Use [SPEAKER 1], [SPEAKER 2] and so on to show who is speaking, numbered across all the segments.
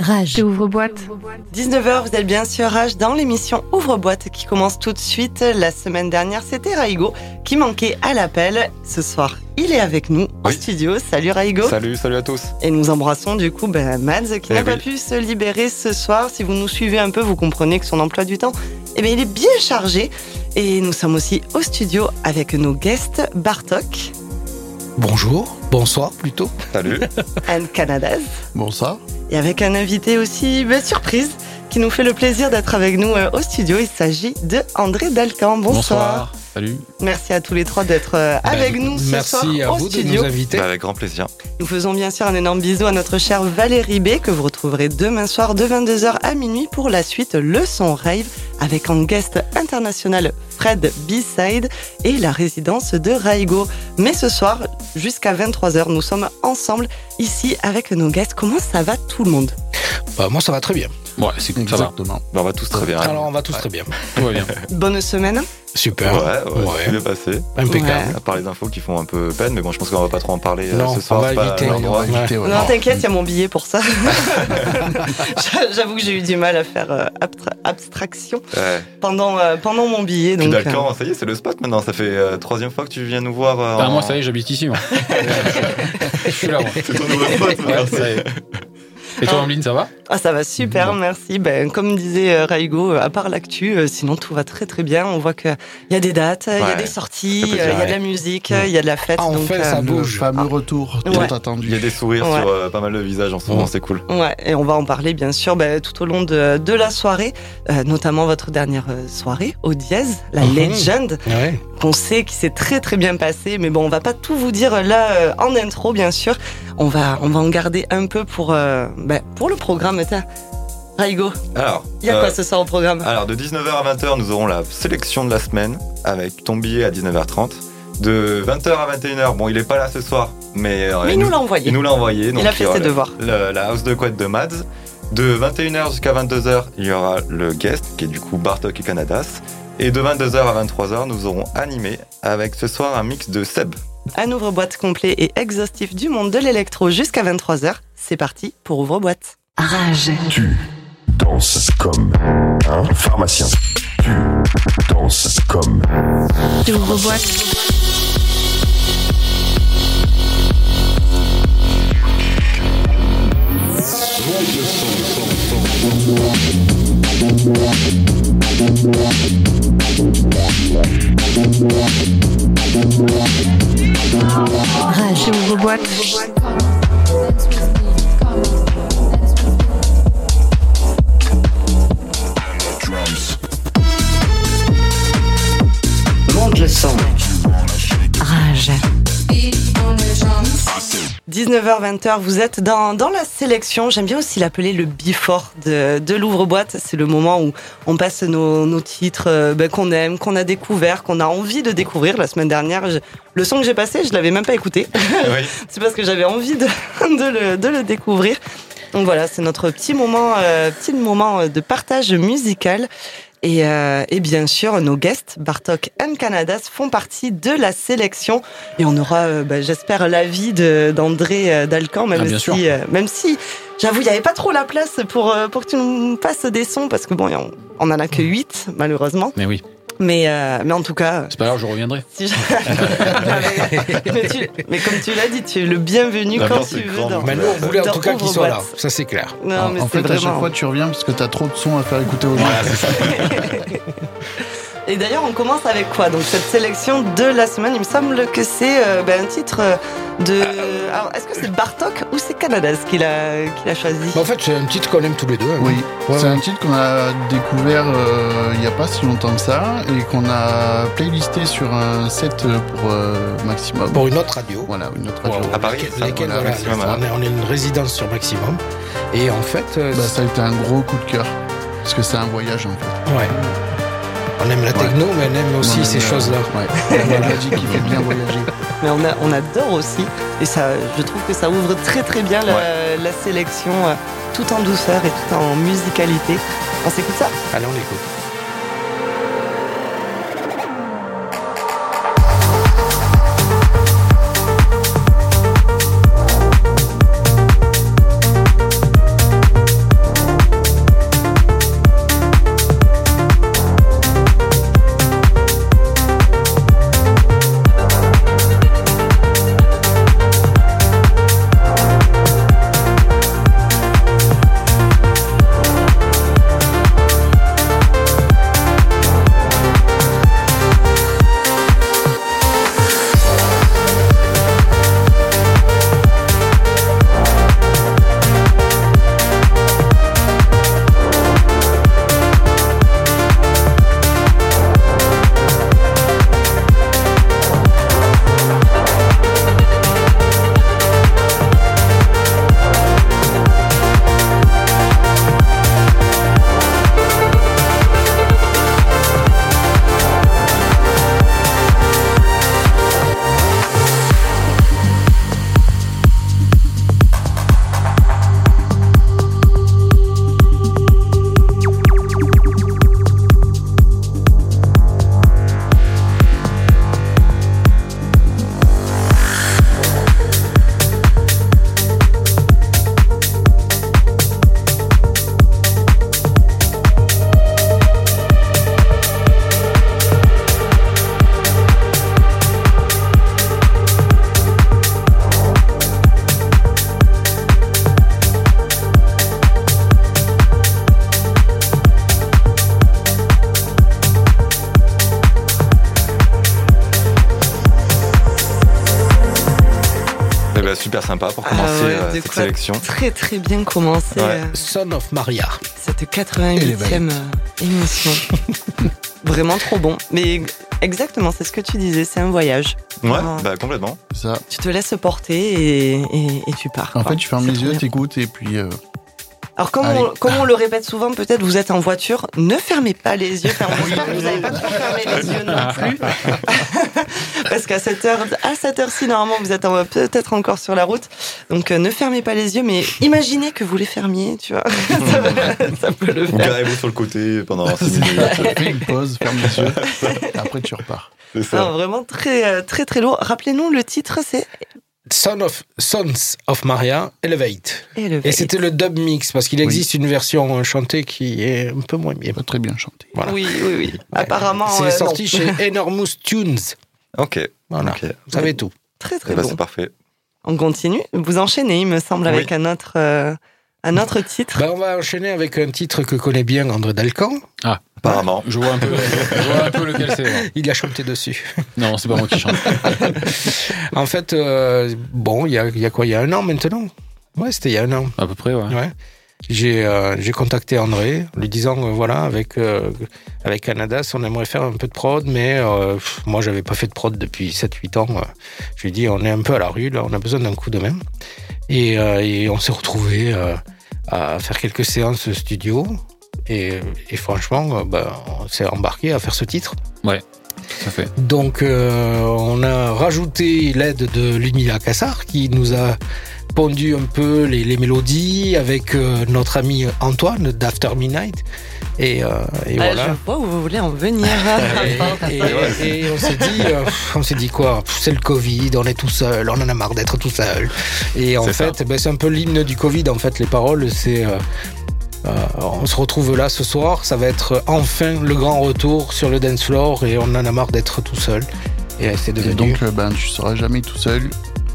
[SPEAKER 1] Rage.
[SPEAKER 2] Ouvre-boîte.
[SPEAKER 3] 19h, vous êtes bien sûr Rage dans l'émission Ouvre-boîte qui commence tout de suite. La semaine dernière, c'était Raigo qui manquait à l'appel. Ce soir, il est avec nous en
[SPEAKER 4] Oui.
[SPEAKER 3] studio. Salut Raigo.
[SPEAKER 4] Salut, salut à tous.
[SPEAKER 3] Et nous embrassons du coup ben, Mads qui
[SPEAKER 4] Eh
[SPEAKER 3] n'a pas pu se libérer ce soir. Si vous nous suivez un peu, vous comprenez que son emploi du temps, eh bien, il est bien chargé. Et nous sommes aussi au studio avec nos guests Bartok
[SPEAKER 5] Bonjour, bonsoir plutôt.
[SPEAKER 4] Salut.
[SPEAKER 3] and Canadas.
[SPEAKER 6] Bonsoir.
[SPEAKER 3] Et avec un invité aussi ben, surprise qui nous fait le plaisir d'être avec nous euh, au studio. Il s'agit de André Dalcan. Bonsoir.
[SPEAKER 6] Salut.
[SPEAKER 3] Merci à tous les trois d'être euh, avec nous ce
[SPEAKER 5] Merci
[SPEAKER 3] soir
[SPEAKER 5] à
[SPEAKER 3] au
[SPEAKER 5] vous de
[SPEAKER 3] studio.
[SPEAKER 5] nous inviter.
[SPEAKER 4] Bah, avec grand plaisir.
[SPEAKER 3] Nous faisons bien sûr un énorme bisou à notre chère Valérie B que vous retrouverez demain soir de 22h à minuit pour la suite Le Son Rave avec en guest international Fred B-Side et la résidence de Raigo. Mais ce soir, jusqu'à 23h, nous sommes ensemble ici avec nos guests. Comment ça va tout le monde?
[SPEAKER 5] Bah, moi, ça va très bien.
[SPEAKER 6] Ouais, c'est ça va. Exactement.
[SPEAKER 4] Bah, on va tous très bien.
[SPEAKER 5] Alors, on va tous
[SPEAKER 4] Ouais.
[SPEAKER 5] très bien.
[SPEAKER 6] Tout va bien.
[SPEAKER 3] Bonne semaine
[SPEAKER 5] Super.
[SPEAKER 4] Ouais, ouais,
[SPEAKER 5] Ouais.
[SPEAKER 4] bien passé.
[SPEAKER 5] Impeccable.
[SPEAKER 4] À part les infos qui font un peu peine, mais bon, je pense qu'on va pas trop en parler euh,
[SPEAKER 5] Non,
[SPEAKER 4] ce soir.
[SPEAKER 5] on va éviter. ouais.
[SPEAKER 3] Non, t'inquiète, il y a mon billet pour ça. J'avoue que j'ai eu du mal à faire euh, abstra- abstraction
[SPEAKER 4] Ouais.
[SPEAKER 3] pendant, euh, pendant mon billet. Donc,
[SPEAKER 4] Dalcan, ça y est, c'est le spot maintenant. Ça fait euh, troisième fois que tu viens nous voir. euh,
[SPEAKER 6] Bah,
[SPEAKER 4] en-
[SPEAKER 6] moi, ça y est, j'habite ici. Moi. Je suis là.
[SPEAKER 4] C'est ton nouveau spot.
[SPEAKER 6] Et toi, Ameline, ça va
[SPEAKER 3] Ah, ça va super,
[SPEAKER 6] Bon.
[SPEAKER 3] merci. Ben, comme disait euh, Raigo, euh, à part l'actu, euh, sinon tout va très très bien. On voit qu'il y a des dates, il y a des sorties,
[SPEAKER 4] fait
[SPEAKER 3] euh, il y a de la musique, il y a de la fête.
[SPEAKER 5] Ah,
[SPEAKER 3] donc,
[SPEAKER 5] enfin, ça bouge.
[SPEAKER 6] fameux retour tant
[SPEAKER 3] Ouais.
[SPEAKER 4] Il y
[SPEAKER 6] attendu.
[SPEAKER 4] a des sourires
[SPEAKER 3] Ouais.
[SPEAKER 4] sur euh, pas mal de visages en ce moment, c'est cool.
[SPEAKER 3] Ouais, et on va en parler bien sûr ben, tout au long de, de la soirée, euh, notamment votre dernière soirée au Dièse, la
[SPEAKER 5] Mhm.
[SPEAKER 3] Legend,
[SPEAKER 5] Ouais.
[SPEAKER 3] Qu'on sait qui s'est très très bien passé. Mais bon, on va pas tout vous dire là euh, en intro, bien sûr. On va, on va en garder un peu pour, euh, ben, pour le programme. Tiens, Raigo,
[SPEAKER 4] Alors,
[SPEAKER 3] il y a
[SPEAKER 4] euh,
[SPEAKER 3] quoi ce soir au programme?
[SPEAKER 4] Alors de 19h à 20h, nous aurons la sélection de la semaine avec ton billet à 19h30. De 20h à 21h, bon, il est pas là ce soir, mais, euh,
[SPEAKER 3] Mais il nous l'a envoyé.
[SPEAKER 4] il nous l'a envoyé. donc
[SPEAKER 3] Il a fait ses devoirs.
[SPEAKER 4] le- la house de couette de Mads. De 21h jusqu'à 22h, il y aura le guest, qui est du coup Bartok et Canadas. Et de 22h à 23h, nous aurons animé avec ce soir un mix de Seb.
[SPEAKER 3] Un ouvre-boîte complet et exhaustif du monde de l'électro jusqu'à 23h. C'est parti pour ouvre-boîte.
[SPEAKER 1] Rage.
[SPEAKER 7] Tu danses comme un pharmacien. Tu danses comme
[SPEAKER 2] Ouvre-boîte.
[SPEAKER 1] Rage.
[SPEAKER 2] Ouvre-boîte.
[SPEAKER 3] Monte le son.
[SPEAKER 1] Rage.
[SPEAKER 3] 19h-20h, vous êtes dans, dans la sélection. J'aime bien aussi l'appeler le before de, de l'ouvre-boîte. C'est le moment où on passe nos, nos titres euh, ben, qu'on aime, qu'on a découvert, qu'on a envie de découvrir. La semaine dernière, je- le son que j'ai passé, je l'avais même pas écouté.
[SPEAKER 4] oui.
[SPEAKER 3] C'est parce que j'avais envie de, de, le, de le découvrir. Donc voilà, c'est notre petit moment, euh, petit moment de partage musical. Et, euh, et bien sûr, nos guests, Bartok and Canadas, font partie de la sélection. Et on aura, euh, bah, j'espère, l'avis d'André euh, Dalcan, même
[SPEAKER 6] Ah,
[SPEAKER 3] si, euh, même si, j'avoue, il n'y avait pas trop la place pour, pour que tu nous passes des sons, parce que bon, on, on en a que 8, malheureusement.
[SPEAKER 6] Mais oui,
[SPEAKER 3] Mais, euh, mais en tout cas,
[SPEAKER 6] c'est pas grave, je reviendrai.
[SPEAKER 3] si je- mais, tu- mais comme tu l'as dit, tu es le bienvenu
[SPEAKER 4] La
[SPEAKER 3] quand tu veux. Dans...
[SPEAKER 5] Mais nous, on voulait en tout cas qu'il soit là. Ça, c'est clair.
[SPEAKER 3] Non,
[SPEAKER 6] en
[SPEAKER 3] mais
[SPEAKER 6] en
[SPEAKER 3] c'est
[SPEAKER 6] fait, à
[SPEAKER 3] vraiment...
[SPEAKER 6] chaque fois, tu reviens parce que t'as trop de sons à faire écouter aux gens.
[SPEAKER 3] Et d'ailleurs, on commence avec quoi Donc cette sélection de la semaine, il me semble que c'est euh, ben, un titre de. Alors, est-ce que c'est Bartok ou c'est Canadas qu'il a, qu'il a choisi
[SPEAKER 5] Mais en fait, c'est un titre qu'on aime tous les deux. hein.
[SPEAKER 6] Oui,
[SPEAKER 5] Ouais,
[SPEAKER 6] c'est
[SPEAKER 5] ouais.
[SPEAKER 6] un titre qu'on a découvert euh, il n'y a pas si longtemps que ça et qu'on a playlisté sur un set pour euh, Maximum.
[SPEAKER 5] Pour une autre radio.
[SPEAKER 6] Voilà, une autre radio.
[SPEAKER 5] Wow.
[SPEAKER 4] À Paris, ça,
[SPEAKER 5] lesquelles,
[SPEAKER 6] voilà,
[SPEAKER 5] voilà,
[SPEAKER 4] Maximum,
[SPEAKER 5] on, est, on est une résidence sur Maximum. Et en fait, euh,
[SPEAKER 6] Bah, ça a été un gros coup de cœur parce que c'est un voyage en fait.
[SPEAKER 5] ouais. On aime la techno, mais on aime aussi
[SPEAKER 6] On
[SPEAKER 5] ces
[SPEAKER 6] aime, euh,
[SPEAKER 5] choses-là.
[SPEAKER 6] Ouais. La magie qui fait bien voyager.
[SPEAKER 3] Mais on, a, on adore aussi. Et ça, je trouve que ça ouvre très très bien la, la sélection, euh, tout en douceur et tout en musicalité. On s'écoute ça
[SPEAKER 5] Allez, on l'écoute.
[SPEAKER 4] Sélection.
[SPEAKER 3] Très très bien commencé
[SPEAKER 4] Ouais.
[SPEAKER 3] euh,
[SPEAKER 5] Son of Maria.
[SPEAKER 3] cette 88e euh, émission. Vraiment trop bon. Mais exactement, c'est ce que tu disais, c'est un voyage.
[SPEAKER 4] Ouais,
[SPEAKER 3] Vraiment.
[SPEAKER 4] bah complètement.
[SPEAKER 6] Ça.
[SPEAKER 3] Tu te laisses porter et, et- et tu pars.
[SPEAKER 6] En
[SPEAKER 3] quoi.
[SPEAKER 6] fait, tu fermes les yeux, t'écoutes et puis. euh,
[SPEAKER 3] Alors comme on, comme on le répète souvent, peut-être vous êtes en voiture, ne fermez pas les yeux. Enfin, on espère que vous n'avez pas trop fermé les yeux non plus. Parce qu'à cette heure, à cette heure-ci, normalement, vous êtes peut-être encore sur la route. Donc euh, ne fermez pas les yeux, mais imaginez que vous les fermiez, tu vois. ça, peut- ça peut le
[SPEAKER 4] Ou
[SPEAKER 3] faire.
[SPEAKER 4] garez-vous sur le côté pendant 6 minutes.
[SPEAKER 6] fais une pause, ferme les yeux, et après tu repars.
[SPEAKER 4] C'est ça.
[SPEAKER 3] Non, vraiment très euh, très très lourd. Rappelez-nous le titre, c'est
[SPEAKER 5] Son of, Sons of Maria, Elevate.
[SPEAKER 3] Elevate.
[SPEAKER 5] Et c'était le dub mix, parce qu'il existe une version euh, chantée qui est un peu moins bien.
[SPEAKER 6] Pas très bien chanté.
[SPEAKER 5] Voilà.
[SPEAKER 3] Oui, oui, oui. Apparemment,
[SPEAKER 5] C'est
[SPEAKER 3] euh,
[SPEAKER 5] sorti
[SPEAKER 3] non.
[SPEAKER 5] chez Enormous Tunes.
[SPEAKER 4] Ok.
[SPEAKER 5] Voilà.
[SPEAKER 4] ok.
[SPEAKER 5] Vous savez tout.
[SPEAKER 3] Très
[SPEAKER 4] Eh
[SPEAKER 3] très
[SPEAKER 4] ben,
[SPEAKER 3] bon.
[SPEAKER 4] c'est parfait.
[SPEAKER 3] On continue. Vous enchaînez, il me semble,
[SPEAKER 4] Oui.
[SPEAKER 3] avec un autre euh, un autre titre.
[SPEAKER 5] Ben, on va enchaîner avec un titre que connaît bien André Dalcan.
[SPEAKER 4] Apparemment.
[SPEAKER 2] Je vois un peu, je vois un peu lequel c'est.
[SPEAKER 5] Il a chanté dessus.
[SPEAKER 2] Non, c'est pas moi qui chante.
[SPEAKER 5] En fait, euh, bon, il y a, il y a quoi Il y a un an maintenant? Ouais, c'était il y a un an.
[SPEAKER 2] À peu près, ouais.
[SPEAKER 5] Ouais. J'ai euh, contacté André, lui disant euh, voilà avec euh, avec Canadas, on aimerait faire un peu de prod, mais euh, pff, moi j'avais pas fait de prod depuis 7-8 ans. euh. Je lui ai dit on est un peu à la rue, là, on a besoin d'un coup de main. Et, euh, et on s'est retrouvé à faire quelques séances studio. Et, et franchement, bah, on s'est embarqué à faire ce titre.
[SPEAKER 2] Ça fait.
[SPEAKER 5] Donc, euh, on a rajouté l'aide de Lumila Cassar qui nous a pondu un peu les, les mélodies avec euh, notre ami Antoine d'After Midnight. Et, euh, et
[SPEAKER 3] Ah,
[SPEAKER 5] voilà.
[SPEAKER 3] Je vois où vous voulez en venir.
[SPEAKER 5] Et, et- et on s'est dit, euh, on s'est dit quoi? C'est le Covid, on est tout seul, on en a marre d'être tout seul. Et en fait, ben, c'est un peu l'hymne du Covid. En fait, les paroles, c'est euh, euh, on se retrouve là ce soir. Ça va être enfin le grand retour sur le dance floor et on en a marre d'être tout seul. Et c'est
[SPEAKER 6] Et
[SPEAKER 5] devenu
[SPEAKER 6] donc, euh, ben, tu seras jamais tout seul.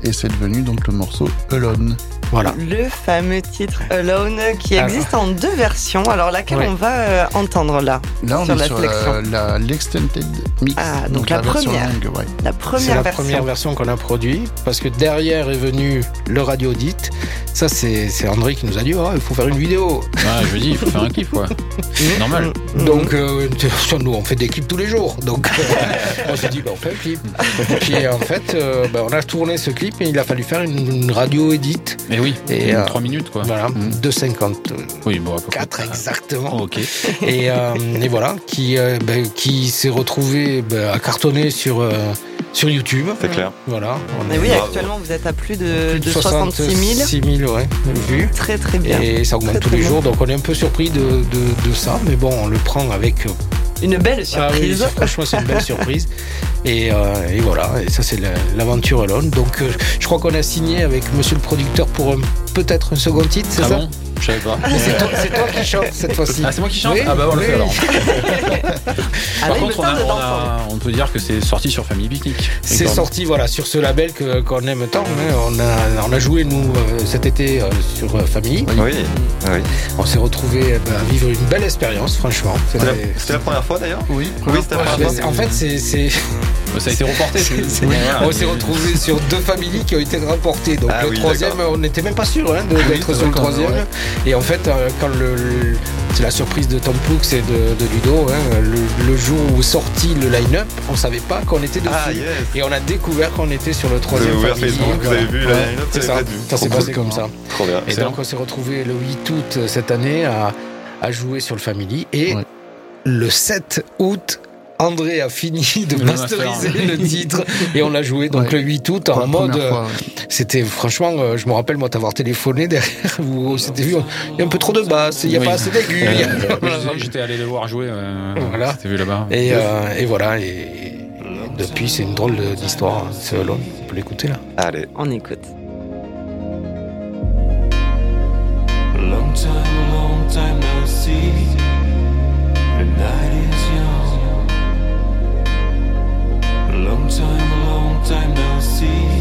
[SPEAKER 6] Et c'est devenu donc le morceau Alone.
[SPEAKER 5] voilà.
[SPEAKER 3] Le fameux titre Alone qui
[SPEAKER 5] Alors.
[SPEAKER 3] existe en deux versions. Alors laquelle
[SPEAKER 5] Ouais.
[SPEAKER 3] on va euh, entendre là
[SPEAKER 6] Là, on
[SPEAKER 3] Sur
[SPEAKER 6] est
[SPEAKER 3] la
[SPEAKER 6] sur la- la- l'extended mix.
[SPEAKER 3] Ah, donc la
[SPEAKER 6] version
[SPEAKER 3] première.
[SPEAKER 6] longue, ouais.
[SPEAKER 3] La
[SPEAKER 5] C'est
[SPEAKER 3] première
[SPEAKER 5] la
[SPEAKER 3] version.
[SPEAKER 5] première version qu'on a produite parce que derrière est venu le radio dit. Ça c'est c'est André qui nous a dit oh, il faut faire une vidéo.
[SPEAKER 2] Ah, je dis, il faut faire un kiff, quoi. Normal.
[SPEAKER 3] Mm, mm.
[SPEAKER 5] Donc, euh, nous, on fait des clips tous les jours. Donc, euh, on s'est dit, bah, on fait un clip. Et puis, en fait, euh, bah, on a tourné ce clip et il a fallu faire une, une radio edit.
[SPEAKER 2] Mais oui,
[SPEAKER 5] Et, euh,
[SPEAKER 2] 3 minutes, quoi.
[SPEAKER 5] Voilà,
[SPEAKER 6] Mm.
[SPEAKER 5] 2,54
[SPEAKER 2] Oui, bon, à peu près.
[SPEAKER 5] exactement.
[SPEAKER 2] Oh, ok.
[SPEAKER 5] Et, euh, et voilà, qui, euh, bah, qui s'est retrouvé bah, à cartonner sur, euh, sur YouTube.
[SPEAKER 4] C'est clair.
[SPEAKER 5] Voilà. On
[SPEAKER 3] Mais oui, actuellement vous êtes à plus de,
[SPEAKER 5] plus
[SPEAKER 3] de 66 000.
[SPEAKER 5] 66 000 ouais, vues.
[SPEAKER 3] Très très bien.
[SPEAKER 5] Et ça augmente
[SPEAKER 3] Très,
[SPEAKER 5] tous
[SPEAKER 3] très
[SPEAKER 5] les
[SPEAKER 3] bien.
[SPEAKER 5] jours, donc on est un peu surpris de, de, de ça, mais bon, on le prend avec euh,
[SPEAKER 3] Une belle
[SPEAKER 5] Ah oui,
[SPEAKER 3] surprise.
[SPEAKER 5] franchement, c'est une belle surprise. Et, euh, et voilà, et ça, c'est la- l'aventure Alone. Donc, euh, je crois qu'on a signé avec monsieur le producteur pour peut-être un second titre, c'est
[SPEAKER 2] Ah
[SPEAKER 5] ça
[SPEAKER 2] bon? Je savais pas.
[SPEAKER 5] Mais c'est toi, c'est toi qui chante cette fois-ci.
[SPEAKER 2] Ah, c'est moi qui chante
[SPEAKER 5] Oui,
[SPEAKER 2] Ah, bah, on le fait alors.
[SPEAKER 3] Ah
[SPEAKER 2] Par contre, on, a- on
[SPEAKER 3] l'entendre.
[SPEAKER 2] a- on peut dire que c'est sorti sur Family Picnic.
[SPEAKER 5] C'est sorti voilà sur ce label que qu'on aime tant. hein. On a on a joué nous euh, cet été euh, sur euh, Family.
[SPEAKER 4] Oui. oui.
[SPEAKER 5] On s'est retrouvé à vivre une belle expérience franchement.
[SPEAKER 4] C'était la,
[SPEAKER 5] C'était-
[SPEAKER 4] c'était la première fois d'ailleurs
[SPEAKER 6] Oui,
[SPEAKER 4] Oui, c'était la
[SPEAKER 5] Ah,
[SPEAKER 4] première
[SPEAKER 5] mais
[SPEAKER 4] fois.
[SPEAKER 5] en fait c'est c'est
[SPEAKER 2] Ça a été reporté.
[SPEAKER 5] C'est- c'est-
[SPEAKER 2] Voilà.
[SPEAKER 5] on s'est retrouvé sur deux familles qui ont été rapportées. Donc
[SPEAKER 4] Ah
[SPEAKER 5] le
[SPEAKER 4] oui,
[SPEAKER 5] troisième,
[SPEAKER 4] d'accord.
[SPEAKER 5] on n'était même pas sûr hein, de- d'être sur le troisième. Et en fait, euh, quand le, le- c'est la surprise de Tom Poux et de, de Ludo, hein, le, le jour où est sorti le line-up, on savait pas qu'on était dessus.
[SPEAKER 4] Ah, yes.
[SPEAKER 5] Et on a découvert qu'on était sur le
[SPEAKER 4] Vous
[SPEAKER 5] troisième
[SPEAKER 4] avez ouvert
[SPEAKER 5] famille.
[SPEAKER 4] Facebook, vous avez vu la
[SPEAKER 5] Ouais,
[SPEAKER 4] line-up,
[SPEAKER 5] C'est ça. Ça s'est passé comme ça.
[SPEAKER 4] Trop bien.
[SPEAKER 5] Et donc on s'est retrouvé le 8 août euh, cette année à, à jouer sur le Family. Et
[SPEAKER 6] Ouais.
[SPEAKER 5] le 7 août, André a fini de
[SPEAKER 2] Le
[SPEAKER 5] masteriser
[SPEAKER 2] master.
[SPEAKER 5] le titre et on l'a joué donc
[SPEAKER 6] Ouais.
[SPEAKER 5] le 8 août en mode. euh. C'était franchement, euh, je me rappelle moi t'avoir téléphoné derrière où c'était vu, il y a un peu trop de basse, il n'y a
[SPEAKER 2] Oui.
[SPEAKER 5] pas assez a-
[SPEAKER 2] Euh, j'étais- allé le voir jouer. euh,
[SPEAKER 5] Voilà.
[SPEAKER 2] C'était vu là-bas.
[SPEAKER 5] Et, euh, et voilà, et, depuis c'est une drôle d'histoire, hein. c'est long, on peut l'écouter là.
[SPEAKER 4] Allez.
[SPEAKER 3] On écoute.
[SPEAKER 8] Long time, long time no see. The night is young. Long time, long time no see.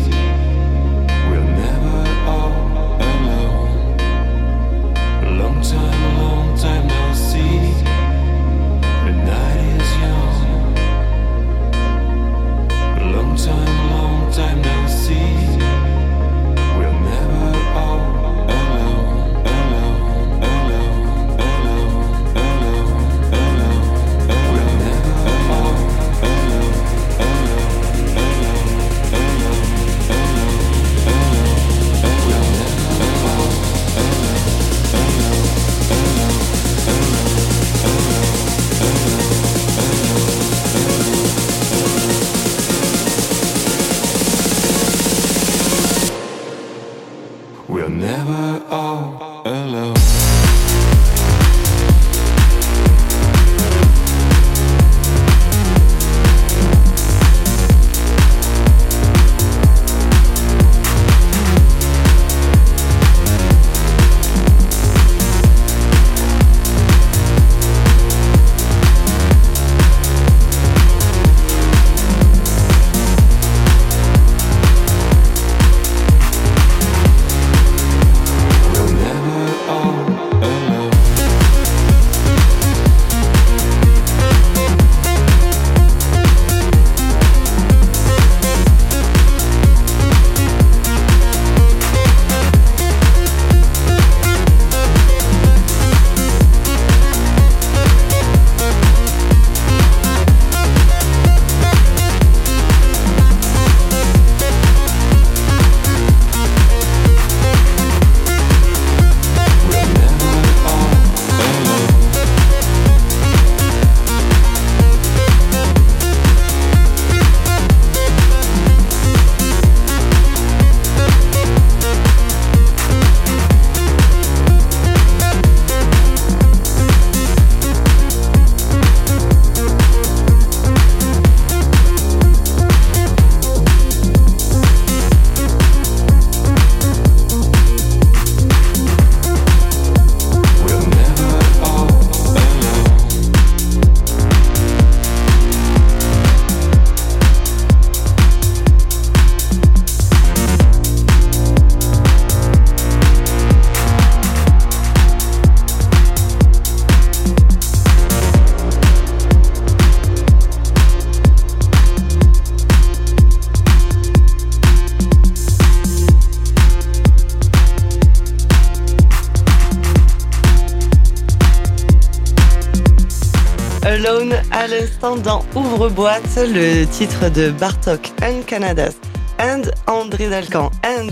[SPEAKER 3] L'instant dans Ouvre-boîte, le titre de Bartok and Canadas and André Dalcan and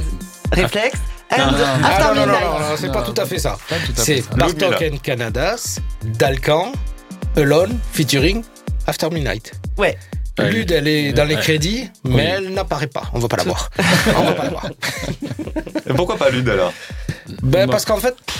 [SPEAKER 3] Reflex and
[SPEAKER 2] Non, non, non.
[SPEAKER 5] Ah
[SPEAKER 3] After
[SPEAKER 5] non, non, non,
[SPEAKER 3] Midnight.
[SPEAKER 5] non, non, c'est pas tout à fait ça. C'est. Bartok and Canadas, Dalcan, Alone, featuring After Midnight.
[SPEAKER 3] Ouais.
[SPEAKER 2] Ouais,
[SPEAKER 5] Lud, elle est dans les
[SPEAKER 2] ouais.
[SPEAKER 5] crédits, mais elle n'apparaît pas. On va pas la voir. On va pas la voir.
[SPEAKER 4] Et pourquoi pas Lud alors
[SPEAKER 5] Ben, parce qu'en fait, pff,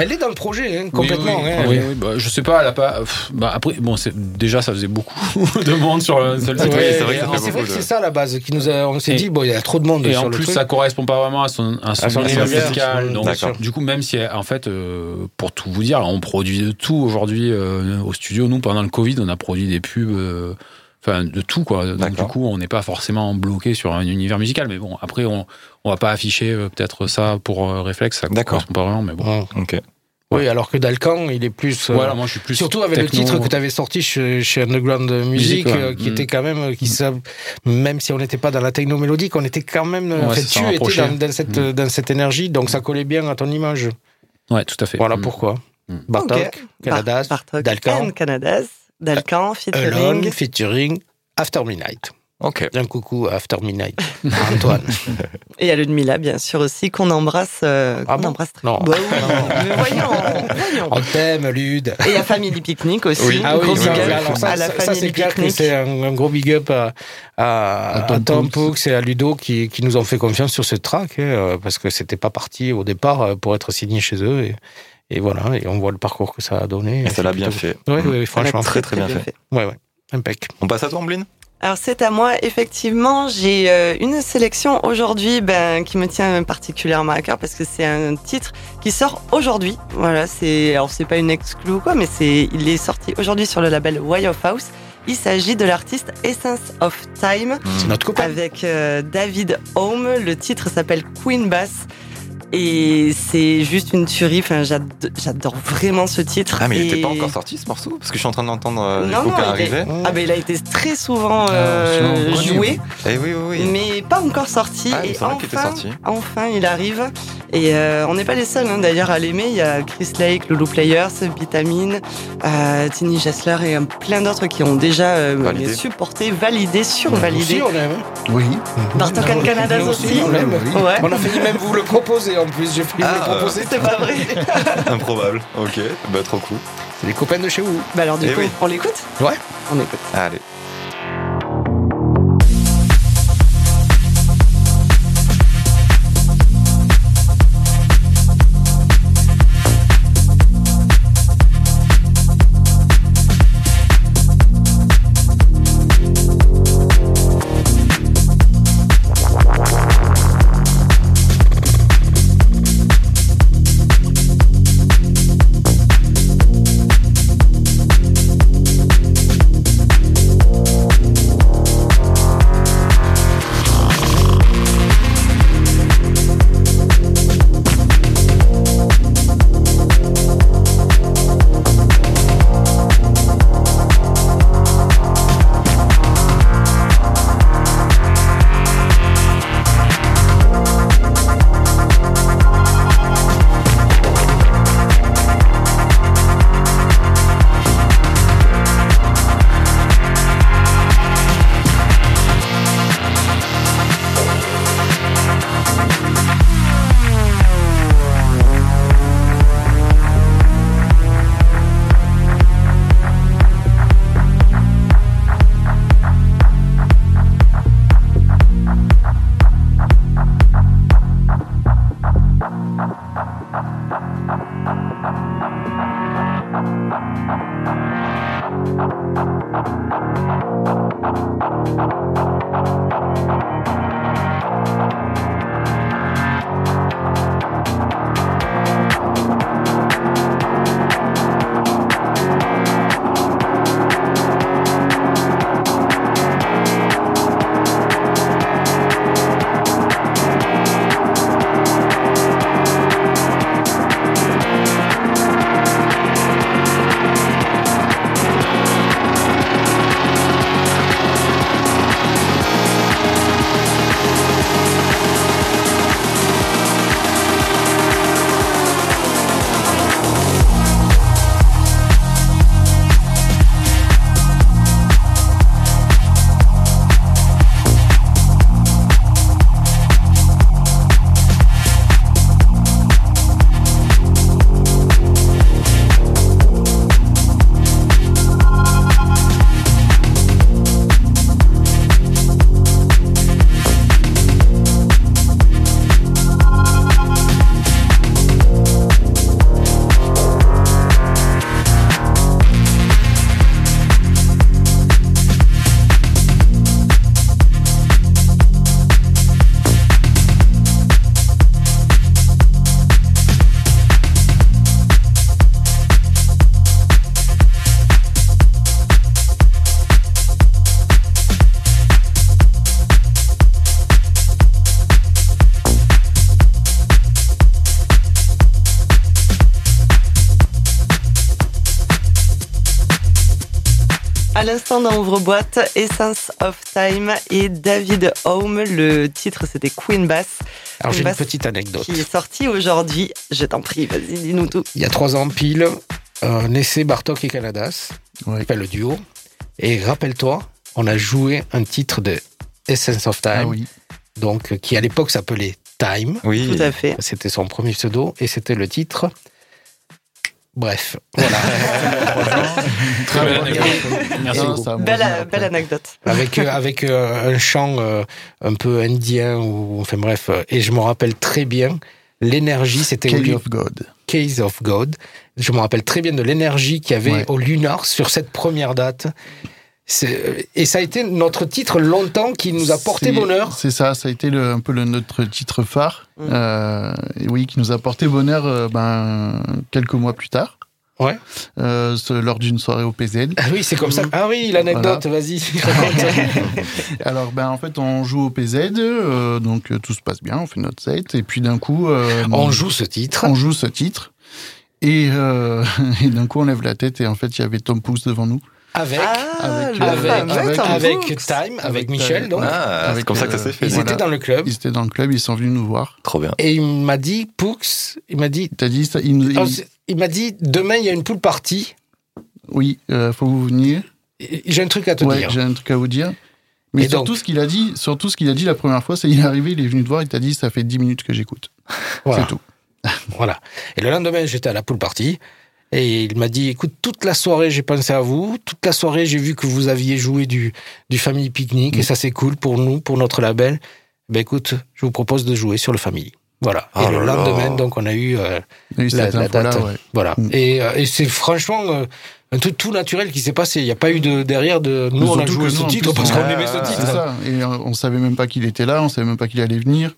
[SPEAKER 5] elle est dans le projet, hein, complètement.
[SPEAKER 2] Oui,
[SPEAKER 5] hein.
[SPEAKER 2] oui, oui, bah, je sais pas, elle a pas. pff, bah, après, bon, déjà, ça faisait beaucoup de monde sur le, le site.
[SPEAKER 5] Ouais,
[SPEAKER 4] c'est vrai que
[SPEAKER 5] c'est vrai
[SPEAKER 4] beaucoup
[SPEAKER 5] que
[SPEAKER 4] de-
[SPEAKER 5] c'est ça la base qui nous a. On s'est dit bon il y a trop de monde
[SPEAKER 2] Et
[SPEAKER 5] sur
[SPEAKER 2] en
[SPEAKER 5] le
[SPEAKER 2] plus,
[SPEAKER 5] truc.
[SPEAKER 2] ça correspond pas vraiment à son, à son,
[SPEAKER 5] À son
[SPEAKER 2] univers
[SPEAKER 5] univers,
[SPEAKER 2] musical.
[SPEAKER 5] mmh,
[SPEAKER 2] Donc,
[SPEAKER 4] d'accord.
[SPEAKER 2] du coup, même si, en fait, euh, pour tout vous dire, on produit de tout aujourd'hui euh, au studio. Nous, pendant le Covid, on a produit des pubs. euh, Enfin, de tout, quoi. Donc, du coup, on n'est pas forcément bloqué sur un univers musical. Mais bon, après, on, on va pas afficher euh, peut-être ça pour euh, Réflexe. Ça
[SPEAKER 4] D'accord.
[SPEAKER 2] correspond pas vraiment, mais bon.
[SPEAKER 5] Ouais.
[SPEAKER 4] Ok.
[SPEAKER 5] Oui, alors que Dalcan, il est plus. euh,
[SPEAKER 2] Voilà, moi, je suis plus.
[SPEAKER 5] Surtout avec le
[SPEAKER 2] techno.
[SPEAKER 5] titre que tu avais sorti chez, chez Underground Music,
[SPEAKER 2] Musique, ouais.
[SPEAKER 5] euh, qui
[SPEAKER 2] Mm.
[SPEAKER 5] était quand même, euh, qui sa- même si on n'était pas dans la techno mélodique, on était quand même, en
[SPEAKER 2] Ouais,
[SPEAKER 5] fait,
[SPEAKER 2] ça
[SPEAKER 5] tu étais dans, dans cette,
[SPEAKER 2] Mm.
[SPEAKER 5] dans cette énergie, donc ça collait bien à ton image.
[SPEAKER 2] Ouais, tout à fait.
[SPEAKER 5] Voilà
[SPEAKER 2] Mm.
[SPEAKER 5] pourquoi.
[SPEAKER 2] Mm.
[SPEAKER 5] Bartok,
[SPEAKER 3] Ok.
[SPEAKER 5] Canadas,
[SPEAKER 3] Bar- Bartok
[SPEAKER 5] Dalcan,
[SPEAKER 3] Canadas, Dalcan, featuring.
[SPEAKER 5] Alone, featuring After Midnight.
[SPEAKER 4] Ok.
[SPEAKER 5] Un coucou à After Midnight. à Antoine.
[SPEAKER 3] Et à Ludmilla, bien sûr aussi, qu'on embrasse, euh,
[SPEAKER 5] Ah
[SPEAKER 3] qu'on
[SPEAKER 5] bon
[SPEAKER 3] embrasse très
[SPEAKER 5] Non.
[SPEAKER 3] Bah oui, mais voyons, voyons.
[SPEAKER 5] On t'aime, Lude.
[SPEAKER 3] Et a Family Picnic aussi.
[SPEAKER 4] Oui.
[SPEAKER 5] Ah oui,
[SPEAKER 3] Gros
[SPEAKER 5] ça,
[SPEAKER 3] big up
[SPEAKER 5] alors ça,
[SPEAKER 3] à la
[SPEAKER 5] ça, c'est clair que
[SPEAKER 3] Picnic.
[SPEAKER 5] c'est un, un gros big up à, à,
[SPEAKER 6] À Tom
[SPEAKER 5] à Tom
[SPEAKER 6] Poux.
[SPEAKER 5] Et à Ludo qui, qui nous ont fait confiance sur ce track, hein, parce que c'était pas parti au départ euh, pour être signé chez eux. Et, et voilà, et on voit le parcours que ça a donné.
[SPEAKER 4] Et ça l'a bien fait.
[SPEAKER 5] Oui, franchement.
[SPEAKER 4] très, très bien
[SPEAKER 5] Ouais, ouais. Impec.
[SPEAKER 4] On passe à toi, Ambline
[SPEAKER 3] Alors c'est à moi, effectivement, j'ai euh, une sélection aujourd'hui ben, qui me tient particulièrement à cœur parce que c'est un titre qui sort aujourd'hui. Voilà, c'est alors c'est pas une exclue ou quoi, mais c'est il est sorti aujourd'hui sur le label Way of House. Il s'agit de l'artiste Essence of Time
[SPEAKER 5] C'est notre copain.
[SPEAKER 3] avec euh, David Home. Le titre s'appelle Queen Bass. Et c'est juste une tuerie. Enfin, j'adore vraiment ce titre.
[SPEAKER 4] Ah, mais il n'était pas encore sorti ce morceau? Parce que je suis en train d'entendre euh, du
[SPEAKER 3] Non,
[SPEAKER 4] coup
[SPEAKER 3] non,
[SPEAKER 4] qu'à
[SPEAKER 3] il est-
[SPEAKER 4] arriver.
[SPEAKER 3] Ah, ben il a été très souvent
[SPEAKER 6] Ah,
[SPEAKER 3] euh, joué.
[SPEAKER 4] Eh oui, oui, oui.
[SPEAKER 3] Mais pas encore sorti.
[SPEAKER 4] Ah,
[SPEAKER 3] et
[SPEAKER 4] était
[SPEAKER 3] enfin,
[SPEAKER 4] sorti.
[SPEAKER 3] enfin, il arrive. Et euh, on n'est pas les seuls hein, d'ailleurs à l'aimer. Il y a Chris Lake, Lulu Players, Vitamine, euh, Tiny Gessler et euh, plein d'autres qui ont déjà euh,
[SPEAKER 4] Validé.
[SPEAKER 3] supporté, validé,
[SPEAKER 5] Aussi,
[SPEAKER 3] survalidé.
[SPEAKER 5] on aime.
[SPEAKER 6] Oui.
[SPEAKER 3] Bartok
[SPEAKER 5] Nous
[SPEAKER 3] aussi.
[SPEAKER 5] on l'aime.
[SPEAKER 6] Oui.
[SPEAKER 3] Ouais.
[SPEAKER 5] On a failli même vous le proposer en plus. J'ai failli
[SPEAKER 4] Ah,
[SPEAKER 5] proposer.
[SPEAKER 3] C'est pas vrai.
[SPEAKER 4] Improbable. Ok, bah trop cool.
[SPEAKER 5] C'est les copains de chez vous.
[SPEAKER 3] bah alors du
[SPEAKER 4] Eh
[SPEAKER 3] coup,
[SPEAKER 4] oui.
[SPEAKER 3] on l'écoute?
[SPEAKER 5] Ouais.
[SPEAKER 3] On écoute.
[SPEAKER 4] Allez.
[SPEAKER 3] L'instant dans Ouvre-boîte, Essence of Time et David Home. Le titre c'était Queen Bass.
[SPEAKER 5] Alors j'ai une petite anecdote.
[SPEAKER 3] Qui est sorti aujourd'hui. Je t'en prie, vas-y, dis-nous tout.
[SPEAKER 5] Il y a trois ans pile, euh, naissaient Bartok et Canadas,
[SPEAKER 6] Ouais.
[SPEAKER 5] le duo. Et rappelle-toi, on a joué un titre de Essence of Time,
[SPEAKER 6] Ah oui.
[SPEAKER 5] donc qui à l'époque s'appelait Time.
[SPEAKER 4] Oui.
[SPEAKER 3] Tout à fait.
[SPEAKER 5] C'était son premier pseudo et c'était le titre. Bref, voilà.
[SPEAKER 2] Très belle anecdote. Merci beaucoup.
[SPEAKER 3] Belle, belle anecdote.
[SPEAKER 5] avec euh, avec euh, un chant euh, un peu indien ou enfin bref. et je me rappelle très bien l'énergie. C'était Lu-
[SPEAKER 6] of God.
[SPEAKER 5] Case of God. Je me rappelle très bien de l'énergie qu'il y avait
[SPEAKER 6] Ouais.
[SPEAKER 5] au Lunar sur cette première date. C'est- Et ça a été notre titre longtemps qui nous a porté bonheur.
[SPEAKER 6] C'est ça, ça a été le- un peu le, notre titre phare.
[SPEAKER 3] Mm.
[SPEAKER 6] Euh, et oui, qui nous a porté bonheur euh, ben, quelques mois plus tard.
[SPEAKER 5] Ouais.
[SPEAKER 6] Euh, lors d'une soirée au PZ.
[SPEAKER 5] Ah oui, c'est comme ça. Ah oui, l'anecdote, vas-y.
[SPEAKER 6] Alors, ben, en fait, on joue au PZ, euh, donc euh, tout se passe bien, on fait notre set, et puis d'un coup. euh,
[SPEAKER 5] On joue ce titre.
[SPEAKER 6] on joue ce titre. Et, euh, et d'un coup, on lève la tête, et en fait, il y avait Tom Pouce devant nous.
[SPEAKER 5] Avec,
[SPEAKER 3] Ah,
[SPEAKER 6] avec, avec-.
[SPEAKER 5] Time, avec,
[SPEAKER 6] Avec
[SPEAKER 5] Michel, donc.
[SPEAKER 4] Ah, c'est
[SPEAKER 6] Avec,
[SPEAKER 4] comme ça que ça s'est fait.
[SPEAKER 5] Ils
[SPEAKER 6] voilà.
[SPEAKER 5] étaient dans le club.
[SPEAKER 6] Ils étaient dans le club, ils sont venus nous voir.
[SPEAKER 4] Trop bien.
[SPEAKER 5] Et il m'a dit, Poux, il m'a dit,
[SPEAKER 6] Il t'a dit, ça, il nous- il-
[SPEAKER 5] c'est- il m'a dit, demain, il y a une pool party.
[SPEAKER 6] oui, euh, faut vous venir.
[SPEAKER 5] Et J'ai un truc à te
[SPEAKER 6] Ouais,
[SPEAKER 5] dire.
[SPEAKER 6] j'ai un truc à vous dire. Mais
[SPEAKER 5] Et
[SPEAKER 6] surtout,
[SPEAKER 5] donc
[SPEAKER 6] ce qu'il a dit, surtout ce qu'il a dit la première fois, c'est il est arrivé, il est venu te voir, il t'a dit, ça fait 10 minutes que j'écoute.
[SPEAKER 5] Voilà.
[SPEAKER 6] C'est tout.
[SPEAKER 5] Voilà. Et le lendemain, j'étais à la pool party. Et il m'a dit, écoute, toute la soirée, j'ai pensé à vous. Toute la soirée, j'ai vu que vous aviez joué du, du Family Picnic.
[SPEAKER 6] Mm.
[SPEAKER 5] Et ça, c'est cool pour nous, pour notre label. Ben écoute, je vous propose de jouer sur le Family. Voilà.
[SPEAKER 4] Oh
[SPEAKER 5] et le
[SPEAKER 4] là
[SPEAKER 5] lendemain, donc, on a eu, euh, La- date.
[SPEAKER 6] ouais.
[SPEAKER 5] voilà.
[SPEAKER 6] Mm.
[SPEAKER 5] Et, euh, et c'est franchement euh, un truc tout naturel qui s'est passé. Il n'y a pas eu de derrière de nous, on a joué ce titre parce
[SPEAKER 6] on-
[SPEAKER 5] qu'on
[SPEAKER 4] Ah,
[SPEAKER 5] aimait ce
[SPEAKER 4] ah,
[SPEAKER 5] titre.
[SPEAKER 6] ça. Et on savait même pas qu'il était là, on savait même pas qu'il allait venir.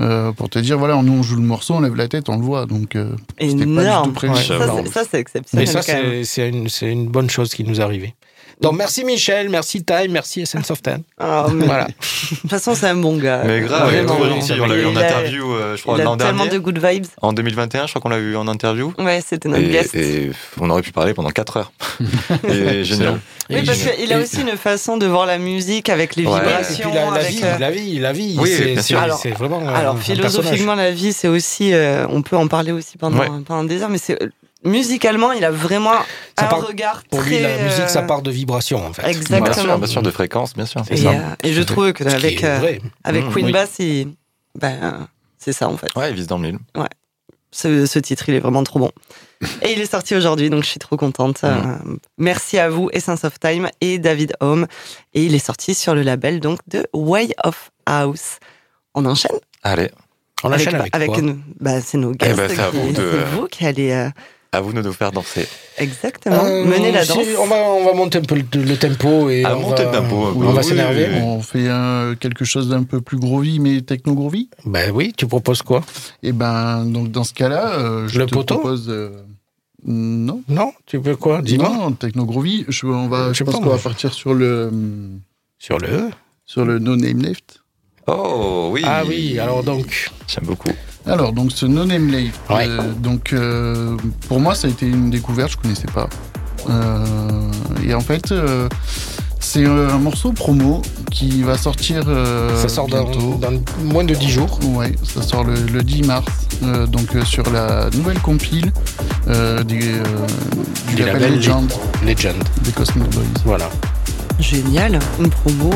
[SPEAKER 6] Euh, pour te dire, voilà, nous on joue le morceau, on lève la tête, on le voit. Donc, euh, c'était pas du tout
[SPEAKER 3] Énorme.
[SPEAKER 6] prévu.
[SPEAKER 5] Ouais.
[SPEAKER 3] Ça, c'est- c'est
[SPEAKER 5] Et
[SPEAKER 3] exceptionnel.
[SPEAKER 5] ça, c'est c'est une, c'est une bonne chose qui nous est arrivée. Donc, merci Michel, merci Time, merci Essence of Time.
[SPEAKER 3] Ah, mais-
[SPEAKER 5] Voilà.
[SPEAKER 3] De toute façon, c'est un bon gars.
[SPEAKER 4] Mais grave, il est
[SPEAKER 3] Vraiment.
[SPEAKER 4] trop gentil. On l'a eu en interview, euh, je crois,
[SPEAKER 3] Il a
[SPEAKER 4] l'an
[SPEAKER 3] tellement
[SPEAKER 4] dernier.
[SPEAKER 3] de good vibes.
[SPEAKER 4] En 2021, je crois qu'on l'a eu en interview.
[SPEAKER 3] Ouais, c'était notre
[SPEAKER 4] Et,
[SPEAKER 3] guest.
[SPEAKER 4] et on aurait pu parler pendant 4 heures. et génial.
[SPEAKER 3] Oui,
[SPEAKER 5] Et
[SPEAKER 3] parce qu'il a
[SPEAKER 5] et-
[SPEAKER 3] aussi une façon de voir la musique avec les
[SPEAKER 4] Ouais.
[SPEAKER 5] Et
[SPEAKER 3] vibrations.
[SPEAKER 5] puis la, la
[SPEAKER 3] avec,
[SPEAKER 5] vie,
[SPEAKER 3] euh,
[SPEAKER 5] la vie, la vie,
[SPEAKER 4] Oui,
[SPEAKER 5] c'est
[SPEAKER 4] bien sûr.
[SPEAKER 5] c'est-
[SPEAKER 3] Alors-
[SPEAKER 5] vraiment un-
[SPEAKER 3] Alors,
[SPEAKER 5] un
[SPEAKER 3] philosophiquement, la vie, c'est aussi. euh, on peut en parler aussi pendant,
[SPEAKER 4] Ouais.
[SPEAKER 3] pendant des heures, mais c'est. Musicalement, il a vraiment
[SPEAKER 5] Ça
[SPEAKER 3] un
[SPEAKER 5] part-
[SPEAKER 3] regard
[SPEAKER 5] Pour
[SPEAKER 3] très.
[SPEAKER 5] lui, la musique, ça part de vibration, en fait.
[SPEAKER 4] Bien
[SPEAKER 3] Exactement.
[SPEAKER 4] sûr, bien sûr, de fréquence, bien sûr. c'est
[SPEAKER 3] Et,
[SPEAKER 4] ça.
[SPEAKER 3] euh, et je trouve que avec, euh, avec
[SPEAKER 4] Mmh,
[SPEAKER 3] Queen
[SPEAKER 5] oui.
[SPEAKER 3] Bass, il- ben, c'est ça en fait.
[SPEAKER 4] Ouais, il vise dans le mille.
[SPEAKER 3] Ce, ce titre, il est vraiment trop bon. Et il est sorti aujourd'hui, donc je suis trop contente. Euh, merci à vous, Essence of Time et David Home. Et il est sorti sur le label donc de Way of House. On enchaîne?
[SPEAKER 4] Allez,
[SPEAKER 5] On enchaîne avec, quoi?
[SPEAKER 3] nous. Bah, c'est nos guests.
[SPEAKER 4] ben, c'est à
[SPEAKER 3] qui-
[SPEAKER 4] vous de-
[SPEAKER 3] c'est vous qui allez euh,
[SPEAKER 4] à vous de nous faire danser.
[SPEAKER 3] exactement
[SPEAKER 5] Euh,
[SPEAKER 3] mener la
[SPEAKER 5] si,
[SPEAKER 3] danse.
[SPEAKER 5] on, va, on va monter un peu le, le tempo et
[SPEAKER 4] Ah,
[SPEAKER 5] on
[SPEAKER 4] monter
[SPEAKER 5] va,
[SPEAKER 4] le tempo,
[SPEAKER 5] on
[SPEAKER 4] oui,
[SPEAKER 5] va
[SPEAKER 4] oui,
[SPEAKER 5] s'énerver.
[SPEAKER 4] oui, oui.
[SPEAKER 6] On fait quelque chose d'un peu plus groovy, mais techno-groovy.
[SPEAKER 5] Ben oui, tu proposes quoi?
[SPEAKER 6] Et ben, donc dans ce cas-là, euh, je
[SPEAKER 5] Le
[SPEAKER 6] te
[SPEAKER 5] poteau?
[SPEAKER 6] propose. euh, non,
[SPEAKER 5] Non Tu veux quoi? Dis-moi.
[SPEAKER 6] non, techno-groovy. Je, on va,
[SPEAKER 5] Je
[SPEAKER 6] pense qu'on va partir sur le
[SPEAKER 5] Sur le?
[SPEAKER 6] sur le No Name Left.
[SPEAKER 4] Oh oui.
[SPEAKER 5] Ah oui, alors donc.
[SPEAKER 4] J'aime beaucoup.
[SPEAKER 6] Alors, donc ce No Name.
[SPEAKER 5] Ouais.
[SPEAKER 6] euh, donc, euh, pour moi, ça a été une découverte, je connaissais pas. Euh, et en fait, euh, c'est un morceau promo qui va sortir euh,
[SPEAKER 5] ça sort dans,
[SPEAKER 6] bientôt.
[SPEAKER 5] dans moins de 10 jours.
[SPEAKER 6] Ouais, ça sort le, le 10 mars, euh, donc euh, sur la nouvelle compile euh, des, euh, du label Legend
[SPEAKER 5] Legend.
[SPEAKER 6] des Cosmic Boys.
[SPEAKER 5] Voilà.
[SPEAKER 3] Génial, une promo,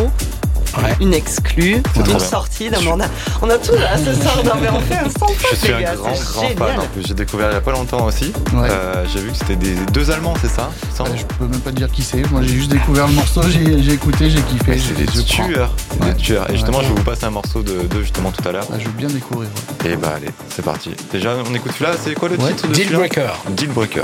[SPEAKER 5] Ouais.
[SPEAKER 3] une exclue, une
[SPEAKER 4] bien.
[SPEAKER 3] sortie. Mais on, a, on a tout là ce soir. Non, mais on fait un sans
[SPEAKER 4] Je suis un grand, fan. En plus, j'ai découvert il y a pas longtemps aussi.
[SPEAKER 6] Ouais.
[SPEAKER 4] Euh, j'ai vu que c'était des deux Allemands, c'est ça
[SPEAKER 6] Euh, je peux même pas dire qui c'est. Moi, j'ai juste découvert le morceau, j'ai écouté, j'ai kiffé.
[SPEAKER 4] C'est des tueurs. C'est
[SPEAKER 6] Ouais.
[SPEAKER 4] des tueurs. Et justement,
[SPEAKER 6] Ouais.
[SPEAKER 4] je vais vous passer un morceau de d'eux justement tout à l'heure.
[SPEAKER 6] Ah, je veux bien découvrir. ouais.
[SPEAKER 4] Et bah allez, c'est parti. Déjà, on écoute celui-là. C'est quoi le
[SPEAKER 6] Ouais.
[SPEAKER 4] titre de
[SPEAKER 5] Deal Breaker.
[SPEAKER 4] Deal Breaker.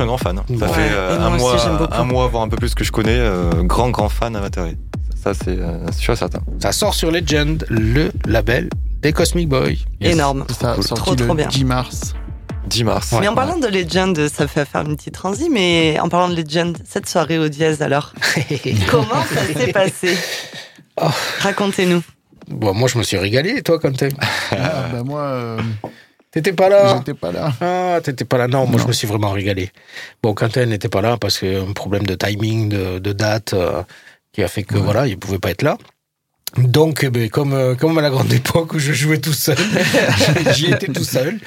[SPEAKER 4] Suis un grand fan. Ça
[SPEAKER 5] Ouais.
[SPEAKER 4] fait euh, un, mois, un mois, voire un peu plus que je connais. euh, grand, grand fan amateur. Ça, c'est euh, sûr et certain.
[SPEAKER 5] Ça sort sur Legend, le label des Cosmic Boys.
[SPEAKER 3] Énorme.
[SPEAKER 6] Ça,
[SPEAKER 4] Cool.
[SPEAKER 6] sorti
[SPEAKER 3] Trop,
[SPEAKER 6] le
[SPEAKER 3] trop bien.
[SPEAKER 6] 10 mars.
[SPEAKER 4] 10 mars.
[SPEAKER 3] mais en parlant de Legend, ça fait faire une petite transi, mais en parlant de Legend, cette soirée au dièse alors, comment ça s'est passé?
[SPEAKER 5] Oh.
[SPEAKER 3] Racontez-nous.
[SPEAKER 5] Bon, moi, je me suis régalé, et toi, Quentin?
[SPEAKER 6] Ah, bah moi, euh,
[SPEAKER 5] T'étais pas là
[SPEAKER 6] j'étais pas là.
[SPEAKER 5] Ah, t'étais pas là. Non, moi,
[SPEAKER 6] Non.
[SPEAKER 5] je me suis vraiment régalé. Bon, Quentin n'était pas là parce qu'un problème de timing, de, de date, euh, qui a fait que,
[SPEAKER 6] Ouais.
[SPEAKER 5] voilà, il pouvait pas être là. Donc, eh ben, comme, euh, comme à la grande époque où je jouais tout seul, j'y étais tout seul.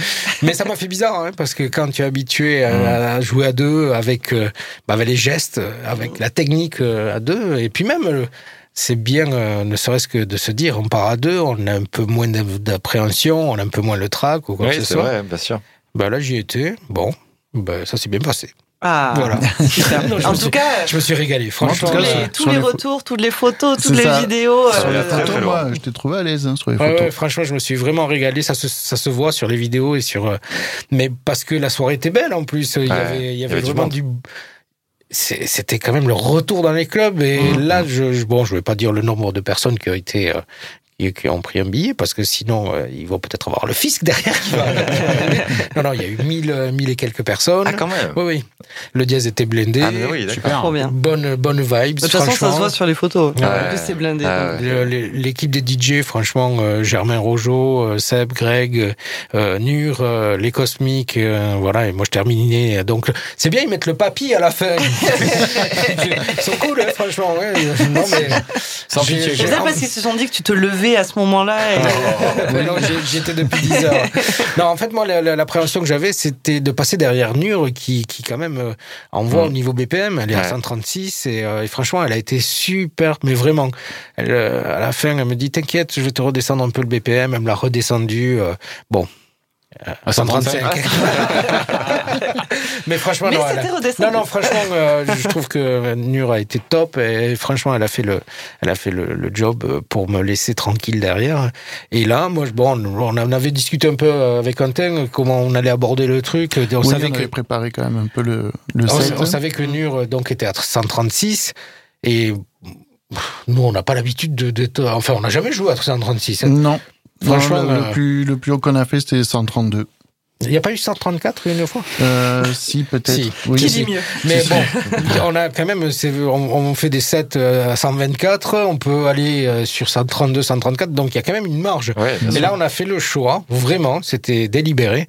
[SPEAKER 5] Mais ça m'a fait bizarre, hein, parce que quand tu es habitué à, à jouer à deux avec, euh, bah, avec les gestes, avec la technique euh, à deux, et puis même, euh, c'est bien, euh, ne serait-ce que de se dire, on part à deux, on a un peu moins d'appréhension, on a un peu moins le trac ou quoi
[SPEAKER 4] Oui,
[SPEAKER 5] que ce
[SPEAKER 4] c'est
[SPEAKER 5] soit.
[SPEAKER 4] vrai, bien sûr.
[SPEAKER 5] Bah là, j'y étais. Bon, bah, ça s'est bien passé.
[SPEAKER 3] Ah,
[SPEAKER 5] Voilà. Non, je
[SPEAKER 3] en
[SPEAKER 5] me
[SPEAKER 3] tout
[SPEAKER 5] suis-
[SPEAKER 3] cas,
[SPEAKER 5] Je me suis régalé, franchement.
[SPEAKER 3] tous
[SPEAKER 6] sur-
[SPEAKER 3] les, tous
[SPEAKER 6] sur
[SPEAKER 3] les
[SPEAKER 6] les pho-
[SPEAKER 3] retours, toutes les photos, toutes
[SPEAKER 6] C'est
[SPEAKER 3] les
[SPEAKER 6] ça.
[SPEAKER 3] vidéos.
[SPEAKER 6] Sur
[SPEAKER 3] euh,
[SPEAKER 6] les
[SPEAKER 4] très, très
[SPEAKER 6] photos,
[SPEAKER 4] loin.
[SPEAKER 6] moi, je t'ai trouvé à l'aise hein, sur les
[SPEAKER 5] Ouais,
[SPEAKER 6] photos.
[SPEAKER 5] ouais, franchement, je me suis vraiment régalé. Ça se, ça se voit sur les vidéos et sur. euh, mais parce que la soirée était belle en plus. Il y avait, il y avait
[SPEAKER 4] du
[SPEAKER 5] vraiment
[SPEAKER 4] monde.
[SPEAKER 5] du. C'est- C'était quand même le retour dans les clubs. Et
[SPEAKER 6] Mhm.
[SPEAKER 5] là, je, je- bon, je vais pas dire le nombre de personnes qui ont été. Euh, qui- ont pris un billet parce que sinon euh, ils vont peut-être avoir le fisc derrière qui va non non il y a eu mille, euh, mille et quelques personnes
[SPEAKER 4] Ah, quand même.
[SPEAKER 5] oui oui le dièse était blindé
[SPEAKER 4] Ah, mais oui, d'accord.
[SPEAKER 2] Super.
[SPEAKER 3] Trop bien.
[SPEAKER 5] bonne bonne vibes
[SPEAKER 3] De toute façon, ça se voit sur les photos.
[SPEAKER 5] Ouais.
[SPEAKER 3] En plus, c'est blindé.
[SPEAKER 4] Ah, ouais.
[SPEAKER 5] L'équipe des DJ, franchement, euh, Germain Rojo, euh, Seb, Greg, euh, Nur, euh, les Cosmiques, euh, voilà, et moi je terminais. Donc c'est bien, ils mettent le papy à la fin. Ils sont cool, hein, franchement. Ouais. Non, mais,
[SPEAKER 2] Sans pitié,
[SPEAKER 3] C'est ça parce qu'ils se sont dit que tu te levais à ce moment-là. et-
[SPEAKER 5] Ouais, non, j'ai- j'y étais depuis 10 heures. Non, en fait, moi, la- la- l'appréhension que j'avais, c'était de passer derrière Nur, qui, qui quand même euh, envoie au niveau BPM. Elle est à
[SPEAKER 4] Ouais.
[SPEAKER 5] 136 et, euh, et franchement, elle a été super, mais vraiment. Elle, euh, à la fin, elle me dit T'inquiète, je vais te redescendre un peu le BPM. Elle me l'a redescendu. euh, bon. Euh,
[SPEAKER 2] À 135.
[SPEAKER 5] mais franchement,
[SPEAKER 3] Mais
[SPEAKER 5] non, elle non, non, franchement, euh, je trouve que Nur a été top et franchement, elle a fait le, elle a fait le, le job euh, pour me laisser tranquille derrière. Et là, moi, bon, on en avait discuté un peu avec Quentin comment on allait aborder le truc. On
[SPEAKER 6] Oui,
[SPEAKER 5] savait
[SPEAKER 6] on
[SPEAKER 5] que
[SPEAKER 6] avait préparé quand même un peu le, le
[SPEAKER 5] on,
[SPEAKER 6] set.
[SPEAKER 5] on savait que Nur euh, donc était à 136 et nous, on n'a pas l'habitude de, d'être- enfin, on n'a jamais joué à 136. hein.
[SPEAKER 6] Non.
[SPEAKER 5] Franchement,
[SPEAKER 6] Non, le,
[SPEAKER 5] euh,
[SPEAKER 6] le plus, le plus haut qu'on a fait, c'était 132.
[SPEAKER 5] Il n'y a pas eu 134 une fois?
[SPEAKER 6] Euh, si, peut-être.
[SPEAKER 5] Si.
[SPEAKER 6] Oui,
[SPEAKER 3] Qui
[SPEAKER 6] si.
[SPEAKER 3] dit mieux?
[SPEAKER 5] Mais bon, on a quand même, c'est- on, on fait des sets euh, à 124, on peut aller euh, sur 132, 134, donc il y a quand même une marge.
[SPEAKER 4] Ouais, bien
[SPEAKER 5] Et là, on a fait le choix, vraiment, c'était délibéré,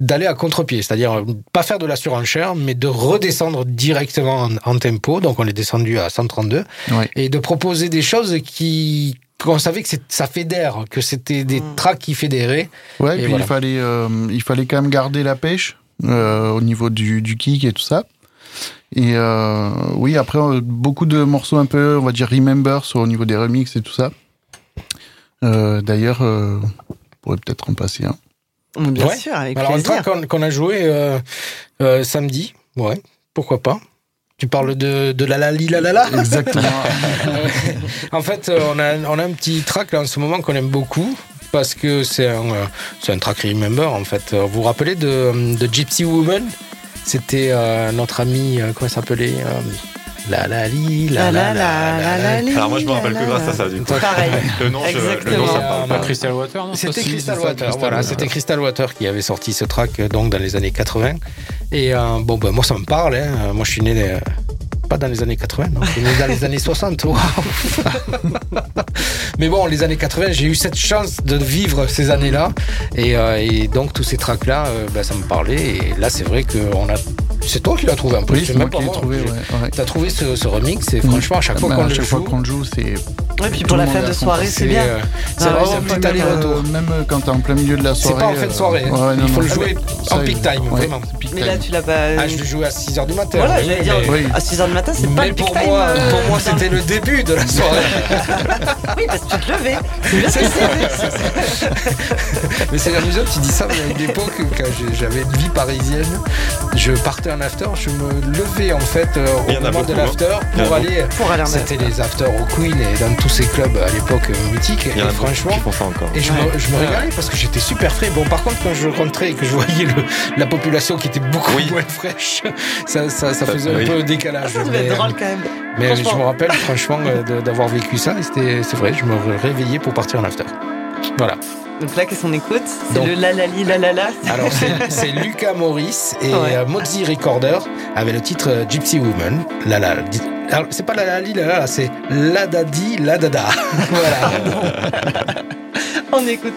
[SPEAKER 5] d'aller à contre-pied, c'est-à-dire pas faire de la surenchère, mais de redescendre directement en, en tempo, donc on est descendu à 132,
[SPEAKER 6] Ouais.
[SPEAKER 5] et de proposer des choses qui qu'on savait que ça fédère, que c'était des
[SPEAKER 3] Mm.
[SPEAKER 5] tracks qui fédéraient.
[SPEAKER 6] Ouais,
[SPEAKER 5] Et
[SPEAKER 6] puis
[SPEAKER 5] voilà.
[SPEAKER 6] il, fallait, euh, il fallait quand même garder la pêche euh, au niveau du, du kick et tout ça. Et euh, oui, après, beaucoup de morceaux un peu, on va dire, remember sur, au niveau des remixes et tout ça. Euh, D'ailleurs, euh, on pourrait peut-être en passer un.
[SPEAKER 3] Bien
[SPEAKER 5] Ouais.
[SPEAKER 3] sûr, avec
[SPEAKER 5] Alors, un
[SPEAKER 3] plaisir.
[SPEAKER 5] track qu'on qu'on a joué euh, euh, samedi, ouais, pourquoi pas. Tu parles de, de la la li la la la
[SPEAKER 6] Exactement.
[SPEAKER 5] En fait, euh, on a, on a un petit track là en ce moment qu'on aime beaucoup parce que c'est un, euh, c'est un track Remember en fait. Euh, Vous vous rappelez de, de Gypsy Woman? C'était euh, notre ami, euh, comment il s'appelait euh, La la li la la la la la.
[SPEAKER 3] li,
[SPEAKER 4] Alors moi, je me rappelle
[SPEAKER 3] la,
[SPEAKER 4] plus
[SPEAKER 3] la.
[SPEAKER 4] grâce à ça, du coup.
[SPEAKER 3] Pareil.
[SPEAKER 4] Le nom, je, le nom, ça parle pas.
[SPEAKER 2] Crystal Water, non
[SPEAKER 5] C'était Crystal voilà,
[SPEAKER 6] Water.
[SPEAKER 5] c'était Crystal Water qui avait sorti ce track euh, donc dans les années 80. Et euh, bon, ben moi ça me parle. Hein. Moi je suis né euh, pas dans les années 80, non, dans les années 60. Waouh. Mais bon, les années 80, j'ai eu cette chance de vivre ces années-là, et, euh, et donc tous ces tracks-là, euh, ben, ça me parlait. Et là, c'est vrai qu'on a C'est toi qui l'as trouvé en plus.
[SPEAKER 6] Oui, c'est
[SPEAKER 5] même
[SPEAKER 6] moi
[SPEAKER 5] pas
[SPEAKER 6] qui l'ai trouvé, ouais. ouais.
[SPEAKER 5] T'as trouvé ce, ce remix et franchement, à chaque fois
[SPEAKER 6] Bah,
[SPEAKER 5] qu'on le
[SPEAKER 6] chaque fois
[SPEAKER 5] joue,
[SPEAKER 6] qu'on le joue, c'est.
[SPEAKER 3] Et puis pour la fin de soirée, c'est bien.
[SPEAKER 5] c'est
[SPEAKER 3] Ah
[SPEAKER 5] vrai,
[SPEAKER 3] ouais,
[SPEAKER 5] c'est un
[SPEAKER 3] même,
[SPEAKER 5] petit aller-retour.
[SPEAKER 6] euh, même quand t'es en plein milieu de la
[SPEAKER 5] C'est
[SPEAKER 6] soirée.
[SPEAKER 5] pas en fin de soirée, hein.
[SPEAKER 6] euh, ouais, non,
[SPEAKER 5] Il faut
[SPEAKER 6] non,
[SPEAKER 5] le jouer
[SPEAKER 6] ça,
[SPEAKER 5] en peak time,
[SPEAKER 6] ouais,
[SPEAKER 5] vraiment.
[SPEAKER 6] c'est
[SPEAKER 3] Mais là, tu l'as pas.
[SPEAKER 5] Ah, je le jouais à 6h du matin.
[SPEAKER 3] Voilà,
[SPEAKER 5] oui,
[SPEAKER 3] j'allais dire, à 6h du matin, c'est pas
[SPEAKER 5] Mais
[SPEAKER 3] le
[SPEAKER 5] pour
[SPEAKER 3] time,
[SPEAKER 5] moi,
[SPEAKER 3] euh,
[SPEAKER 5] pour moi c'était le début de la soirée.
[SPEAKER 3] Oui, parce que tu te levais. C'est
[SPEAKER 5] mais c'est amusant, tu dis ça, mais à une époque, quand j'avais une vie parisienne, je partais en after, je me levais en fait euh, au moment de
[SPEAKER 4] beaucoup, hein.
[SPEAKER 5] l'after pour aller.
[SPEAKER 3] Pour aller en
[SPEAKER 5] C'était les afters au Queen et dans tous ces clubs à l'époque euh, mythiques. Et franchement,
[SPEAKER 4] qui font ça encore.
[SPEAKER 5] Et je,
[SPEAKER 3] Ouais.
[SPEAKER 5] me, je me régalais parce que j'étais super frais. Bon, par contre, quand je rentrais et que je voyais le- la population qui était beaucoup
[SPEAKER 4] Oui.
[SPEAKER 5] moins fraîche, ça, ça, ça faisait un peu décalage.
[SPEAKER 3] Ça devait
[SPEAKER 5] mais,
[SPEAKER 3] être drôle quand même.
[SPEAKER 5] mais je me rappelle franchement euh, d'avoir vécu ça et c'était- c'est vrai, je me réveillais pour partir en after. Voilà.
[SPEAKER 3] Donc là, qu'est-ce qu'on écoute C'est le la la li la la la.
[SPEAKER 5] Alors, c'est- Lucas Morris et
[SPEAKER 3] Ouais.
[SPEAKER 5] euh, Mozzie Recorder avec le titre euh, Gypsy Woman. La la. alors, c'est pas la la li la la, la, c'est la dadi la dada. voilà.
[SPEAKER 3] On écoute.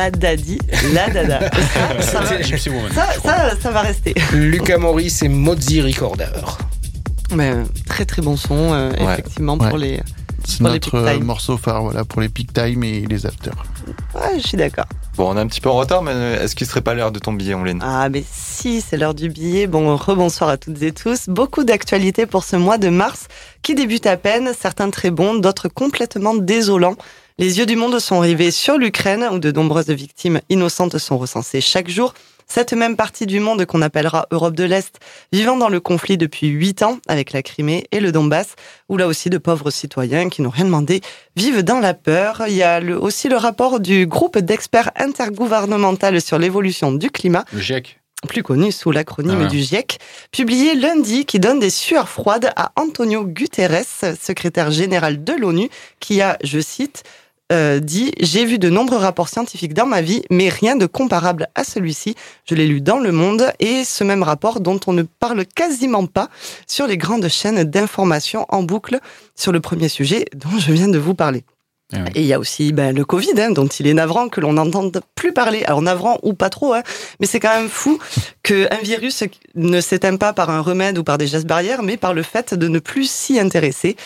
[SPEAKER 3] La dadi, la dada. ça, ça, va- ça, ça, rester.
[SPEAKER 5] Lucas Morris et Mozzie Recorder.
[SPEAKER 3] Mais euh, très très bon son, euh,
[SPEAKER 4] Ouais.
[SPEAKER 3] effectivement, pour les.
[SPEAKER 6] C'est
[SPEAKER 3] Pour les
[SPEAKER 6] notre euh, morceau phare voilà, pour les peak time et les afters.
[SPEAKER 3] Ouais, je suis d'accord.
[SPEAKER 4] Bon, on est un petit peu en retard, mais est-ce qu'il serait pas l'heure de ton billet, Oline
[SPEAKER 3] Ah, mais si, c'est l'heure du billet. Bon, rebonsoir à toutes et tous. Beaucoup d'actualités pour ce mois de mars qui débute à peine, certains très bons, d'autres complètement désolants. Les yeux du monde sont rivés sur l'Ukraine, où de nombreuses victimes innocentes sont recensées chaque jour. Cette même partie du monde qu'on appellera Europe de l'Est, vivant dans le conflit depuis huit ans avec la Crimée et le Donbass, où là aussi de pauvres citoyens qui n'ont rien demandé vivent dans la peur. Il y a le- aussi le rapport du groupe d'experts intergouvernemental sur l'évolution du climat,
[SPEAKER 2] Le GIEC.
[SPEAKER 3] plus connu sous l'acronyme
[SPEAKER 2] Ah
[SPEAKER 3] du GIEC, publié lundi qui donne des sueurs froides à Antonio Guterres, secrétaire général de l'ONU, qui a, je cite, euh, dit J'ai vu de nombreux rapports scientifiques dans ma vie, mais rien de comparable à celui-ci. Je l'ai lu dans Le Monde et ce même rapport dont on ne parle quasiment pas sur les grandes chaînes d'information en boucle sur le premier sujet dont je viens de vous parler.
[SPEAKER 2] Ah oui.
[SPEAKER 3] Et il y a aussi ben, le Covid, hein, dont il est navrant que l'on n'entende plus parler. Alors navrant ou pas trop, hein, mais c'est quand même fou qu'un virus ne s'éteint pas par un remède ou par des gestes barrières, mais par le fait de ne plus s'y intéresser.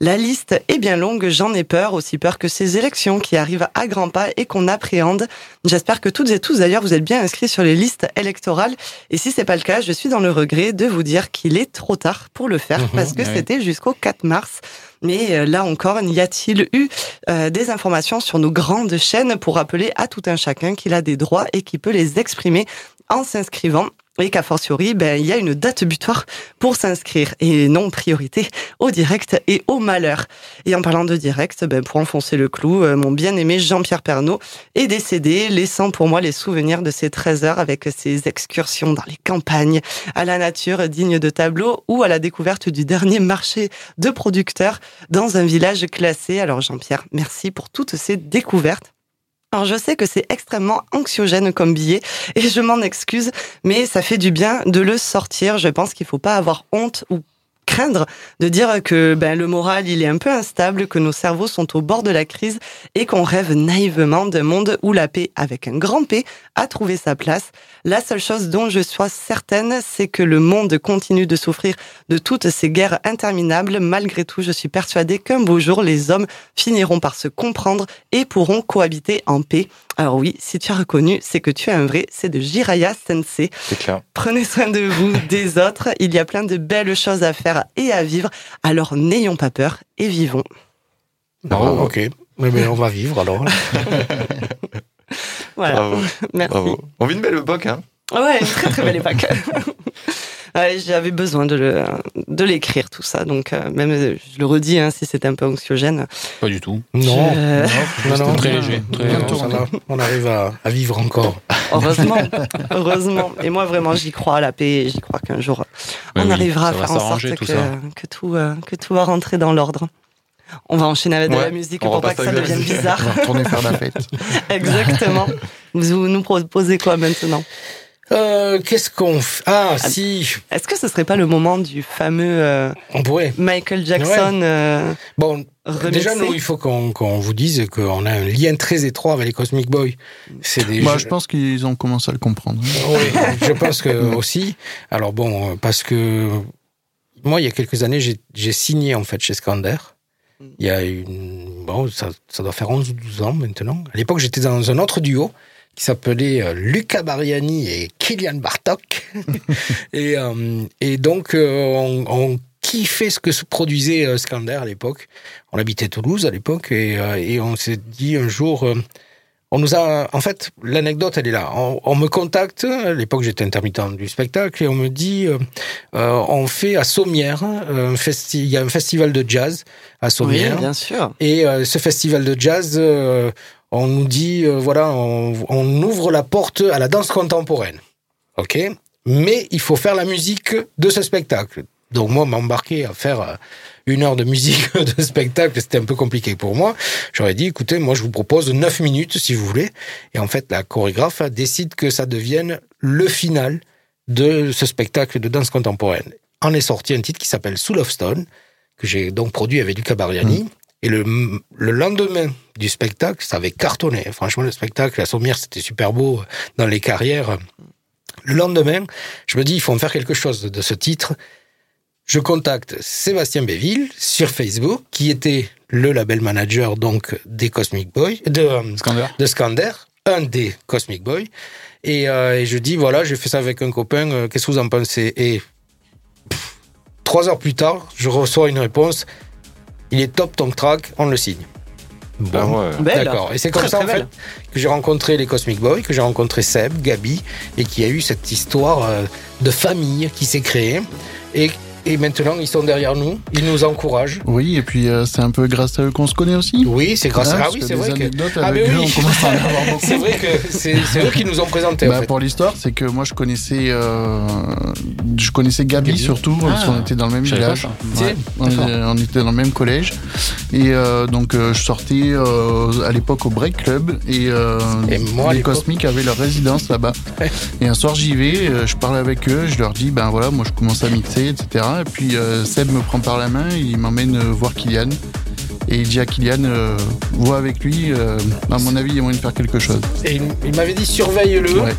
[SPEAKER 3] La liste est bien longue, j'en ai peur, aussi peur que ces élections qui arrivent à grands pas et qu'on appréhende. J'espère que toutes et tous, d'ailleurs, vous êtes bien inscrits sur les listes électorales. Et si c'est pas le cas, je suis dans le regret de vous dire qu'il est trop tard pour le faire,
[SPEAKER 5] Mhm,
[SPEAKER 3] parce que
[SPEAKER 2] ouais.
[SPEAKER 3] c'était jusqu'au 4 mars. Mais euh, là encore, n'y a-t-il eu euh, des informations sur nos grandes chaînes pour rappeler à tout un chacun qu'il a des droits et qu'il peut les exprimer en s'inscrivant et qu'a fortiori, ben, il y a une date butoir pour s'inscrire et non priorité au direct et au malheur. Et en parlant de direct, ben, pour enfoncer le clou, euh, mon bien-aimé Jean-Pierre Pernaud est décédé, laissant pour moi les souvenirs de ces 13 heures avec ses excursions dans les campagnes, à la nature digne de tableau ou à la découverte du dernier marché de producteurs dans un village classé. Alors Jean-Pierre, merci pour toutes ces découvertes. Alors je sais que c'est extrêmement anxiogène comme billet et je m'en excuse, mais ça fait du bien de le sortir. Je pense qu'il faut pas avoir honte ou de dire que ben, le moral il est un peu instable, que nos cerveaux sont au bord de la crise et qu'on rêve naïvement d'un monde où la paix avec un grand P a trouvé sa place. La seule chose dont je sois certaine, c'est que le monde continue de souffrir de toutes ces guerres interminables. Malgré tout, je suis persuadée qu'un beau jour, les hommes finiront par se comprendre et pourront cohabiter en paix. Alors oui, si tu as reconnu, c'est que tu es un vrai, c'est de Jiraya Sensei.
[SPEAKER 4] C'est clair.
[SPEAKER 3] Prenez soin de vous, des autres. Il y a plein de belles choses à faire et à vivre. Alors n'ayons pas peur et vivons.
[SPEAKER 5] Bon, ok. Mais, mais on va vivre alors.
[SPEAKER 3] Voilà.
[SPEAKER 4] Bravo.
[SPEAKER 3] Merci.
[SPEAKER 4] Bravo. On vit une belle époque, hein
[SPEAKER 3] Ouais, une très très belle époque. Ouais, J'avais besoin de le- de l'écrire tout ça, donc euh, même euh, je le redis, hein, si c'était un peu anxiogène.
[SPEAKER 2] Pas du tout.
[SPEAKER 5] Non.
[SPEAKER 3] Je-
[SPEAKER 5] Non, non,
[SPEAKER 2] très
[SPEAKER 5] non,
[SPEAKER 2] léger, très-
[SPEAKER 5] on arrive à, à vivre encore.
[SPEAKER 3] Heureusement, heureusement. Et moi vraiment, j'y crois à la paix. et J'y crois qu'un jour on
[SPEAKER 2] oui,
[SPEAKER 3] arrivera à faire en sorte
[SPEAKER 2] tout
[SPEAKER 3] que, que tout euh, que tout va rentrer dans l'ordre. On va enchaîner avec de la musique
[SPEAKER 4] on
[SPEAKER 3] pour pas que ça devienne
[SPEAKER 4] musique.
[SPEAKER 3] bizarre.
[SPEAKER 6] On va retourner faire la fête.
[SPEAKER 3] Exactement. Vous nous proposez quoi maintenant?
[SPEAKER 5] Euh, Qu'est-ce qu'on fait Ah, si,
[SPEAKER 3] Est-ce que ce serait pas le moment du fameux euh,
[SPEAKER 5] on pourrait.
[SPEAKER 3] Michael Jackson euh,
[SPEAKER 5] Bon,
[SPEAKER 3] remixé?
[SPEAKER 5] déjà, nous, il faut qu'on qu'on vous dise qu'on a un lien très étroit avec les Cosmic Boys. C'est des
[SPEAKER 6] Moi,
[SPEAKER 5] jeux-
[SPEAKER 6] je pense qu'ils ont commencé à le comprendre.
[SPEAKER 5] Oui, je pense que aussi. Alors bon, parce que moi, il y a quelques années, j'ai j'ai signé en fait chez Scander. Il y a une bon, ça, ça doit faire 11 ou 12 ans maintenant. À l'époque, j'étais dans un autre duo qui s'appelait euh, Luca Bariani et Kylian Bartok. et, euh, et donc, euh, on, on kiffait ce que se produisait Scander à l'époque. On habitait Toulouse à l'époque et, euh, et on s'est dit un jour, euh, on nous a, en fait, l'anecdote, elle est là. On, on me contacte, à l'époque j'étais intermittent du spectacle, et on me dit, euh, on fait à Sommières, un festi- il y a un festival de jazz à
[SPEAKER 3] Oui,
[SPEAKER 5] Sommières.
[SPEAKER 3] bien sûr.
[SPEAKER 5] Et euh, ce festival de jazz, euh, on nous dit, euh, voilà, on, ouvre la porte à la danse contemporaine. OK? Mais il faut faire la musique de ce spectacle. Donc moi, m'embarquer à faire euh, une heure de musique de spectacle, c'était un peu compliqué pour moi. J'aurais dit, écoutez, moi je vous propose 9 minutes si vous voulez. Et en fait, la chorégraphe décide que ça devienne le final de ce spectacle de danse contemporaine. En est sorti un titre qui s'appelle Soul of Stone, que j'ai donc produit avec Luca Bariani. Et le, le lendemain du spectacle, ça avait cartonné. Franchement, le spectacle à Sommières, c'était super beau dans les carrières. Le lendemain, je me dis, il faut en faire quelque chose de ce titre. Je contacte Sébastien Béville sur Facebook, qui était le label manager donc des Cosmic Boys, de,
[SPEAKER 2] Scander
[SPEAKER 5] de Scander. un des Cosmic Boys. Et, euh, et je dis, voilà, j'ai fait ça avec un copain, euh, qu'est-ce que vous en pensez? Et pff, trois heures plus tard, je reçois une réponse, il est top ton track, on le signe. Bon,
[SPEAKER 4] Ah ouais.
[SPEAKER 5] D'accord. Et c'est comme
[SPEAKER 3] Très,
[SPEAKER 5] ça
[SPEAKER 3] très
[SPEAKER 5] en fait
[SPEAKER 3] belle.
[SPEAKER 5] que j'ai rencontré les Cosmic Boys, que j'ai rencontré Seb, Gabi, et qu'il y a eu cette histoire euh, de famille qui s'est créée. Et, et maintenant, ils sont derrière nous, ils nous encouragent.
[SPEAKER 6] Oui, et puis euh, c'est un peu grâce à eux qu'on se connaît aussi.
[SPEAKER 5] Oui, c'est grâce
[SPEAKER 6] Hein,
[SPEAKER 5] à. Ah oui,
[SPEAKER 6] que
[SPEAKER 5] c'est vrai que. Ah,
[SPEAKER 6] avec
[SPEAKER 5] mais
[SPEAKER 6] eux,
[SPEAKER 5] oui.
[SPEAKER 6] on commence à en avoir beaucoup.
[SPEAKER 5] C'est vrai que c'est eux qui nous ont présenté.
[SPEAKER 6] Bah,
[SPEAKER 5] en fait.
[SPEAKER 6] Pour l'histoire, c'est que moi je connaissais, euh, je connaissais Gabi,
[SPEAKER 5] Gabi.
[SPEAKER 6] surtout, parce
[SPEAKER 2] Ah,
[SPEAKER 6] qu'on était dans le même village. Ouais.
[SPEAKER 5] sais,
[SPEAKER 6] on, était dans le même collège. Et euh, donc euh, je sortais euh, à l'époque au Break Club et, euh,
[SPEAKER 5] Et moi, à
[SPEAKER 6] les Cosmiques avaient leur résidence là-bas. Et un soir j'y vais, je parle avec eux, je leur dis ben voilà, moi je commence à mixer, etc. Et puis euh, Seb me prend par la main, il m'emmène euh, voir Kylian. Et il dit à Kylian, euh, vois avec lui, euh, à mon avis il y a moyen de faire quelque chose.
[SPEAKER 5] Et il, m'avait dit surveille-le.
[SPEAKER 6] Ouais.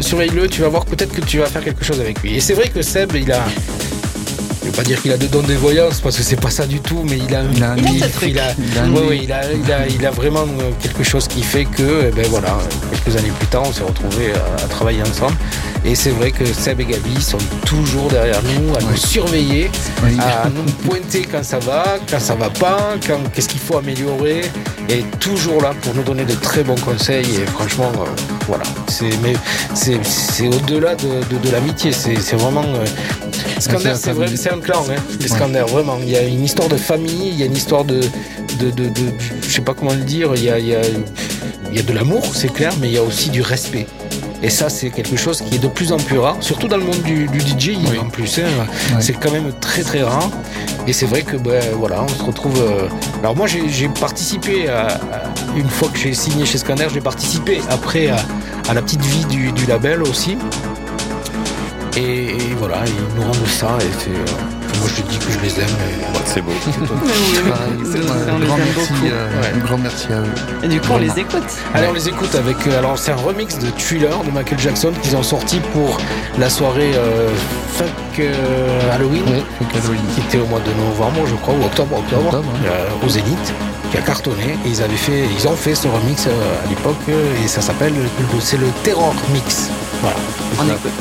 [SPEAKER 5] Surveille-le, tu vas voir peut-être que tu vas faire quelque chose avec lui. Et c'est vrai que Seb, il a. Je vais pas dire qu'il a de dons des voyances parce que c'est pas ça du tout, mais il a un
[SPEAKER 6] Il a un
[SPEAKER 5] il
[SPEAKER 6] nez.
[SPEAKER 5] il a,
[SPEAKER 6] Il a un
[SPEAKER 5] ouais,
[SPEAKER 6] nez.
[SPEAKER 5] ouais, il a, il a, il a vraiment quelque chose qui fait que, eh ben voilà, quelques années plus tard, on s'est retrouvés à, à travailler ensemble. Et c'est vrai que Seb et Gabi sont toujours derrière nous, à nous surveiller,
[SPEAKER 6] Oui.
[SPEAKER 5] à nous pointer quand ça va, quand ça va pas, quand qu'est-ce qu'il faut améliorer, et toujours là pour nous donner de très bons conseils. Et franchement, euh, voilà, c'est mais c'est au-delà de, de, de l'amitié, c'est c'est vraiment. euh, Scander,
[SPEAKER 6] c'est
[SPEAKER 5] vrai, c'est un clan, hein, les vraiment. Il y a une histoire de famille, il y a une histoire de, de, de, de- je sais pas comment le dire, il y a, il y a, il y a de l'amour, c'est clair, mais il y a aussi du respect. Et ça, c'est quelque chose qui est de plus en plus rare, surtout dans le monde du,
[SPEAKER 6] Oui.
[SPEAKER 5] en plus. hein. C'est quand même très très rare. Et c'est vrai que ben, voilà, on se retrouve. euh, Alors moi, j'ai j'ai participé à, à- une fois que j'ai signé chez Scanner, j'ai participé après à, à la petite vie du, du label aussi. Et, et voilà, ils nous rendent ça. Et c'est, euh, moi, je dis que je les aime. et voilà.
[SPEAKER 4] C'est beau.
[SPEAKER 6] Euh,
[SPEAKER 5] Ouais.
[SPEAKER 6] un grand merci à eux.
[SPEAKER 3] Et du coup, on les écoute.
[SPEAKER 5] Allez, on les écoute avec. euh, alors, c'est un remix de Thriller de Michael Jackson qu'ils ont sorti pour la soirée euh, Funk euh, Halloween.
[SPEAKER 6] Ouais, Halloween.
[SPEAKER 5] qui était au mois de novembre, je crois, ou octobre, octobre,
[SPEAKER 6] Octobre, hein.
[SPEAKER 5] euh, au Zénith, qui a cartonné. Et ils avaient fait, ils ont fait ce remix euh, à l'époque, euh, et ça s'appelle, le- c'est le Terror Mix. Voilà.
[SPEAKER 3] On écoute.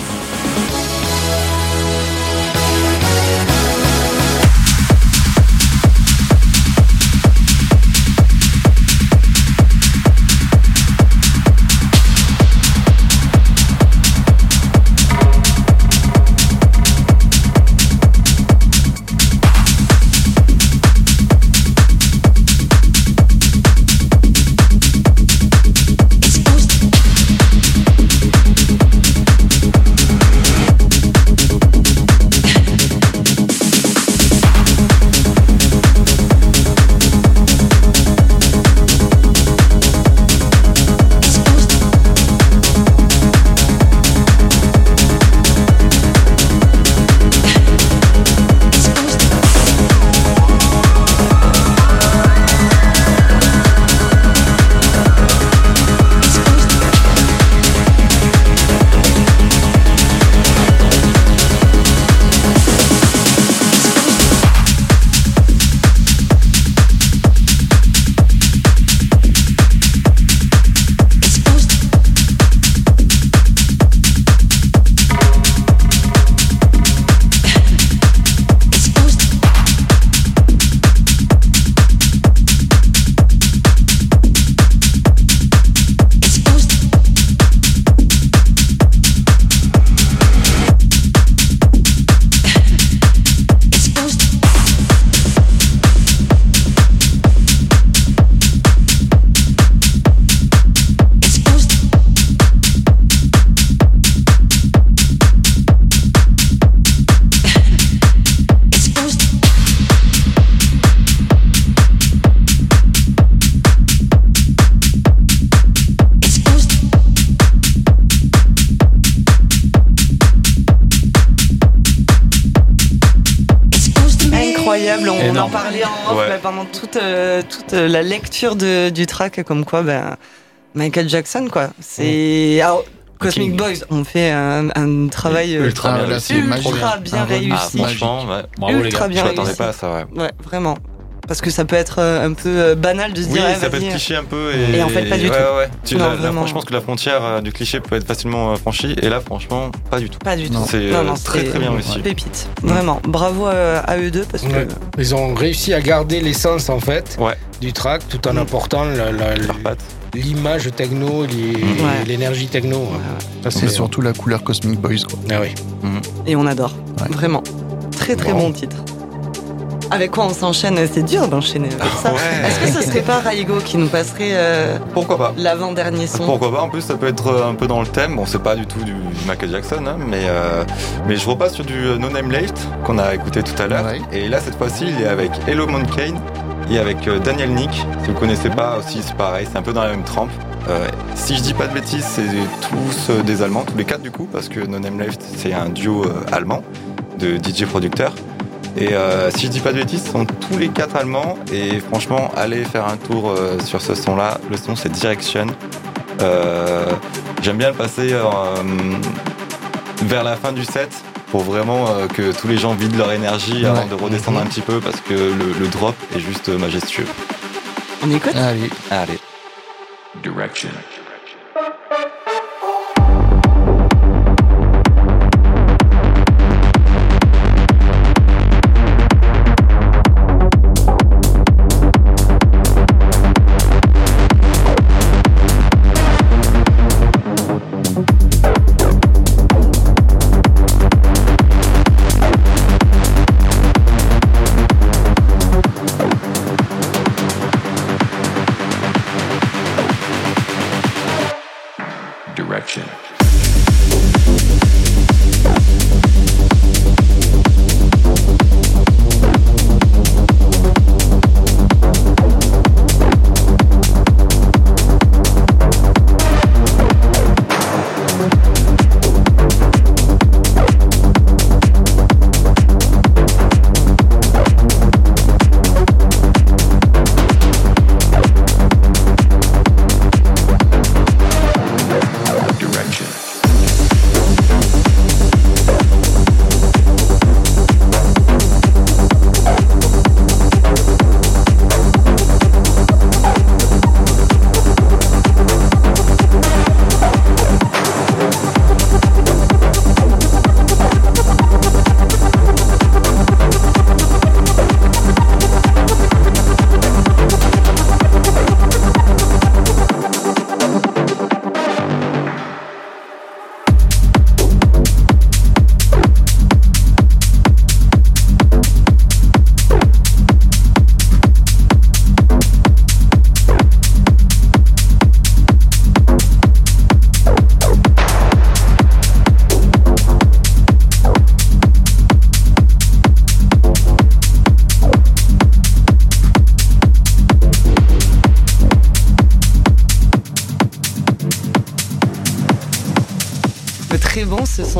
[SPEAKER 3] Euh, euh, la lecture de- du track, comme quoi ben, Michael Jackson, quoi. C'est. Alors, Cosmic
[SPEAKER 2] King.
[SPEAKER 3] Boys ont fait un, un travail euh,
[SPEAKER 4] Ultra bien
[SPEAKER 6] c'est magique.
[SPEAKER 3] ultra bien
[SPEAKER 6] remix
[SPEAKER 4] Ah,
[SPEAKER 3] réussi.
[SPEAKER 4] franchement, ouais.
[SPEAKER 2] Bravo les
[SPEAKER 3] Ultra
[SPEAKER 2] gars.
[SPEAKER 3] bien
[SPEAKER 4] Je m'attendais
[SPEAKER 3] réussi.
[SPEAKER 4] pas à ça, ouais.
[SPEAKER 3] Ouais, vraiment. Parce que ça peut être euh, un peu euh, banal de se
[SPEAKER 4] Oui,
[SPEAKER 3] dire, eh,
[SPEAKER 4] ça peut être cliché un peu. Et,
[SPEAKER 3] Et en fait, pas du
[SPEAKER 4] ouais,
[SPEAKER 3] tout.
[SPEAKER 4] Ouais, ouais. Tu-
[SPEAKER 3] Non,
[SPEAKER 4] la- la-
[SPEAKER 3] vraiment.
[SPEAKER 4] je pense que la frontière euh, du cliché peut être facilement euh, franchie. Et là, franchement, pas du tout.
[SPEAKER 3] Pas du tout.
[SPEAKER 6] Non.
[SPEAKER 4] C'est euh, très
[SPEAKER 3] c'est-
[SPEAKER 4] très bien réussi.
[SPEAKER 3] Pépite. Vraiment. Bravo à, à eux deux parce que.
[SPEAKER 5] Ils ont réussi à garder l'essence en fait
[SPEAKER 4] Ouais.
[SPEAKER 5] du track tout en
[SPEAKER 3] Mm.
[SPEAKER 5] apportant la- la- l'image techno,
[SPEAKER 3] Ouais.
[SPEAKER 5] l'énergie techno.
[SPEAKER 3] Ouais,
[SPEAKER 6] C'est surtout la couleur Cosmic Boys. Quoi.
[SPEAKER 5] Ah oui.
[SPEAKER 3] Et on adore.
[SPEAKER 6] Ouais.
[SPEAKER 3] Vraiment. Très très
[SPEAKER 5] Bon.
[SPEAKER 3] bon titre. Avec quoi on s'enchaîne C'est dur d'enchaîner avec ça.
[SPEAKER 4] Ouais.
[SPEAKER 3] Est-ce que ce serait pas Raigo qui nous passerait euh,
[SPEAKER 4] Pourquoi pas
[SPEAKER 3] l'avant-dernier son?
[SPEAKER 4] Pourquoi pas En plus, ça peut être euh, un peu dans le thème. Bon, c'est pas du tout du Michael Jackson, hein, mais euh, mais je repasse sur du No Name Late qu'on a écouté tout à l'heure.
[SPEAKER 6] Ouais.
[SPEAKER 4] Et là, cette fois-ci, il est avec Hello Kane et avec Daniel Nick. Si vous connaissez pas aussi, c'est pareil, c'est un peu dans la même trempe. Euh, si je dis pas de bêtises, c'est tous euh, des Allemands, tous les quatre du coup, parce que No Name Left, c'est un duo euh, allemand de DJ producteurs. Et euh, si je dis pas de bêtises, ce sont tous les quatre allemands. Et franchement, allez faire un tour euh, sur ce son-là. Le son, c'est Direction. Euh, J'aime bien le passer euh, vers la fin du set pour vraiment euh, que tous les gens vident leur énergie avant de redescendre un petit peu parce que le, le drop est juste majestueux.
[SPEAKER 3] On écoute?
[SPEAKER 6] Allez.
[SPEAKER 4] Allez.
[SPEAKER 7] Direction.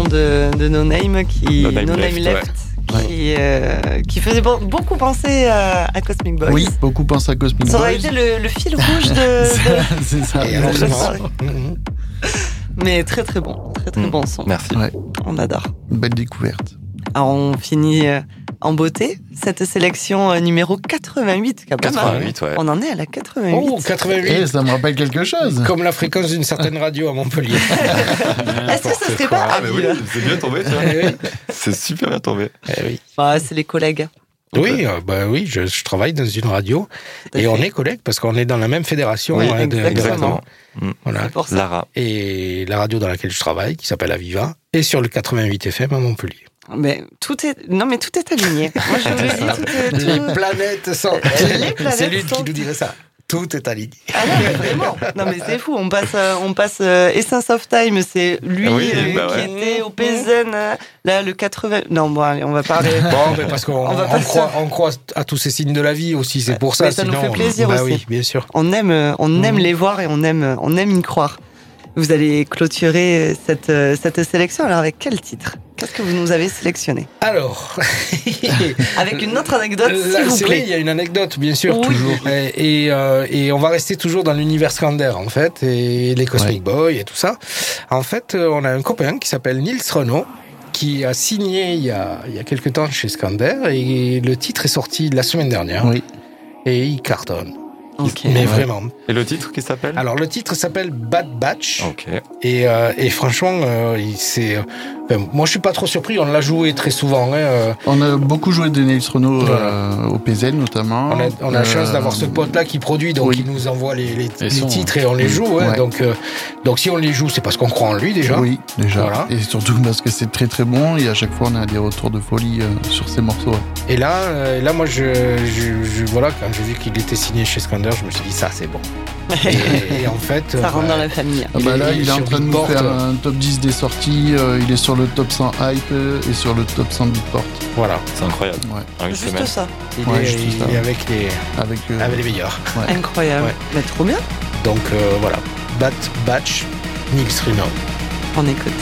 [SPEAKER 3] De, de No Name qui
[SPEAKER 4] No Name Left,
[SPEAKER 3] Left, qui, euh, qui faisait be- beaucoup penser à, à Cosmic Boys.
[SPEAKER 6] Oui, beaucoup pensent à Cosmic
[SPEAKER 3] Ça aurait
[SPEAKER 6] Boys.
[SPEAKER 3] été le, le fil rouge de, de-
[SPEAKER 6] C'est ça.
[SPEAKER 5] Mhm.
[SPEAKER 3] Mais très très bon, très très
[SPEAKER 4] Mm.
[SPEAKER 3] bon son.
[SPEAKER 4] Merci.
[SPEAKER 3] On adore.
[SPEAKER 6] Une belle découverte.
[SPEAKER 3] Alors on finit euh, en beauté cette sélection euh, numéro 88. quand même, hein.
[SPEAKER 4] 88, ouais.
[SPEAKER 3] On en est à la 88.
[SPEAKER 5] Oh, 88
[SPEAKER 6] Eh, ça me rappelle quelque chose.
[SPEAKER 5] Comme la fréquence d'une certaine radio à Montpellier.
[SPEAKER 3] Est-ce que ça serait pas
[SPEAKER 4] Ah, mais oui, c'est bien tombé, tu vois.
[SPEAKER 5] Eh oui.
[SPEAKER 4] C'est super bien tombé.
[SPEAKER 5] Eh oui.
[SPEAKER 3] Ah, C'est les collègues.
[SPEAKER 5] Oui, euh, bah oui, je, je travaille dans une radio et
[SPEAKER 3] fait.
[SPEAKER 5] on est collègues parce qu'on est dans la même fédération.
[SPEAKER 4] Oui,
[SPEAKER 5] hein, de- de-
[SPEAKER 3] exactement.
[SPEAKER 5] Voilà.
[SPEAKER 3] Pour ça.
[SPEAKER 4] Lara.
[SPEAKER 5] Et la radio dans laquelle je travaille, qui s'appelle Aviva, est sur le 88 FM à Montpellier.
[SPEAKER 3] Mais tout est non mais tout est aligné. Moi je dis tout est tout...
[SPEAKER 5] Les planètes sont. C'est lui
[SPEAKER 3] sont-
[SPEAKER 5] qui nous dirait ça. Tout est aligné.
[SPEAKER 3] Ah non, mais vraiment. Non mais c'est fou. On passe euh, on passe euh, Essence of Time. C'est lui
[SPEAKER 4] oui,
[SPEAKER 3] euh,
[SPEAKER 4] bah
[SPEAKER 3] qui
[SPEAKER 4] ouais.
[SPEAKER 3] était au PZN. euh, Là le 80. Non bon allez on va parler.
[SPEAKER 5] Bon, mais parce qu'on
[SPEAKER 3] On
[SPEAKER 5] croit, on croit à tous ces signes de la vie aussi, c'est pour ça.
[SPEAKER 3] Mais ça nous fait plaisir
[SPEAKER 5] bah
[SPEAKER 3] aussi.
[SPEAKER 5] oui, bien sûr.
[SPEAKER 3] On aime on aime
[SPEAKER 5] Mhm.
[SPEAKER 3] les voir et on aime on aime y croire. Vous allez clôturer cette cette sélection. Alors avec quel titre? Qu'est-ce que vous nous avez sélectionné
[SPEAKER 5] Alors,
[SPEAKER 3] Avec une autre anecdote s'il vous
[SPEAKER 5] c'est vrai,
[SPEAKER 3] plaît.
[SPEAKER 5] il y a une anecdote, bien sûr,
[SPEAKER 3] Oui.
[SPEAKER 5] toujours. Et, et, euh, et on va rester toujours dans l'univers Scander, en fait, et les Cosmic Boys et tout ça. En fait, euh, on a un copain qui s'appelle Nils Renault, qui a signé il y a, il y a quelques temps chez Scander, et le titre est sorti la semaine dernière.
[SPEAKER 6] Oui.
[SPEAKER 5] et il cartonne.
[SPEAKER 3] Ok.
[SPEAKER 5] Mais vraiment.
[SPEAKER 4] Et le titre qui s'appelle?
[SPEAKER 5] Alors le titre s'appelle Bad Batch.
[SPEAKER 4] Ok.
[SPEAKER 5] Et, euh, et franchement, euh, il- c'est. Enfin, moi, je suis pas trop surpris. On l'a joué très souvent. hein, euh,
[SPEAKER 6] On a beaucoup joué de Nils Renault euh, au PZ notamment.
[SPEAKER 5] on a, on a la chance
[SPEAKER 6] Euh,
[SPEAKER 5] d'avoir ce pote-là qui produit, donc
[SPEAKER 6] oui.
[SPEAKER 5] il nous envoie les, les- les
[SPEAKER 2] sons,
[SPEAKER 5] titres et on les joue. hein.
[SPEAKER 6] Ouais.
[SPEAKER 5] donc, euh, donc si on les joue, c'est parce qu'on croit en lui déjà.
[SPEAKER 6] Oui, déjà.
[SPEAKER 5] Voilà.
[SPEAKER 6] Et surtout parce que c'est très très bon et à chaque fois on a des retours de folie euh, sur ces morceaux. ouais.
[SPEAKER 5] Et là, euh, là, moi, je, je, je- voilà, quand j'ai vu qu'il était signé chez Skander, je me suis dit ça, c'est bon. Et, et en fait,
[SPEAKER 3] Ça rentre dans la famille.
[SPEAKER 6] Ah bah là,
[SPEAKER 5] est
[SPEAKER 6] il est en train de nous faire un top 10 des sorties. euh, il est sur le top 100 hype et sur le top 100 Beatport.
[SPEAKER 5] voilà,
[SPEAKER 4] C'est incroyable.
[SPEAKER 6] Ouais.
[SPEAKER 3] Juste
[SPEAKER 4] semaine.
[SPEAKER 3] ça.
[SPEAKER 5] il,
[SPEAKER 6] Ouais,
[SPEAKER 5] est,
[SPEAKER 6] juste
[SPEAKER 5] il
[SPEAKER 6] ça.
[SPEAKER 5] est avec les,
[SPEAKER 6] Avec, euh,
[SPEAKER 5] avec les meilleurs.
[SPEAKER 3] Incroyable.
[SPEAKER 5] Ouais.
[SPEAKER 3] Bah, trop bien.
[SPEAKER 5] Donc euh, voilà, Bat Batch, Nils Renault.
[SPEAKER 3] On écoute.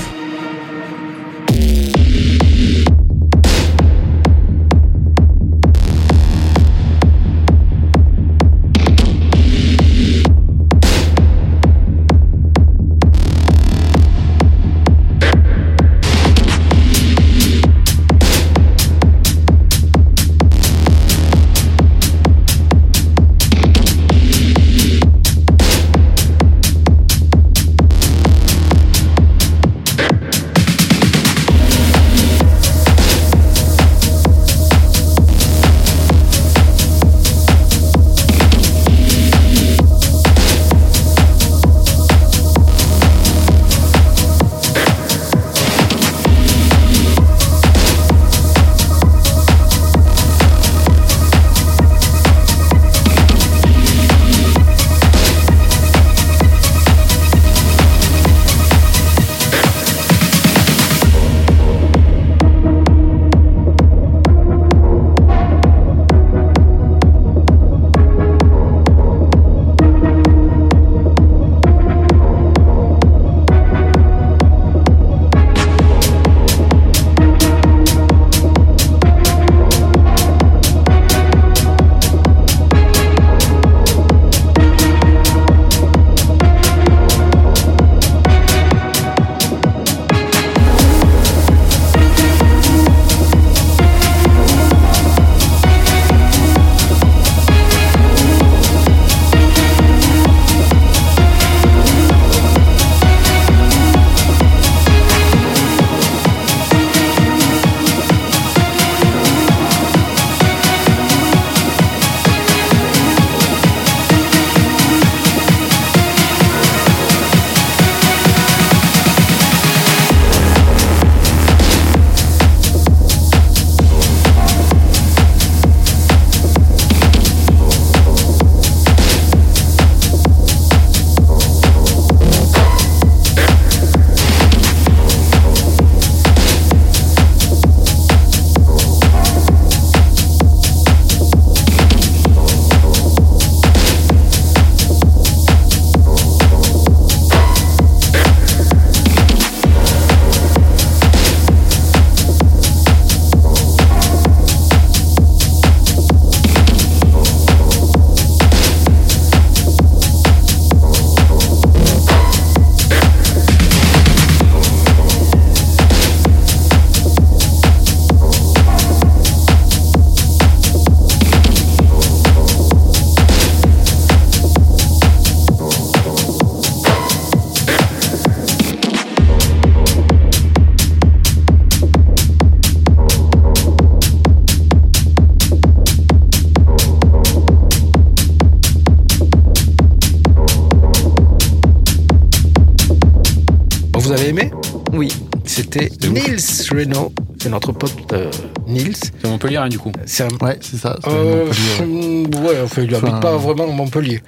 [SPEAKER 5] Renault. C'est notre pote euh, Nils.
[SPEAKER 2] C'est Montpellier, hein, du coup.
[SPEAKER 5] C'est un.
[SPEAKER 6] Ouais, c'est ça.
[SPEAKER 5] Euh,
[SPEAKER 6] Montpellier, ouais.
[SPEAKER 5] enfin, il habite
[SPEAKER 6] Enfin,
[SPEAKER 5] pas vraiment Montpellier.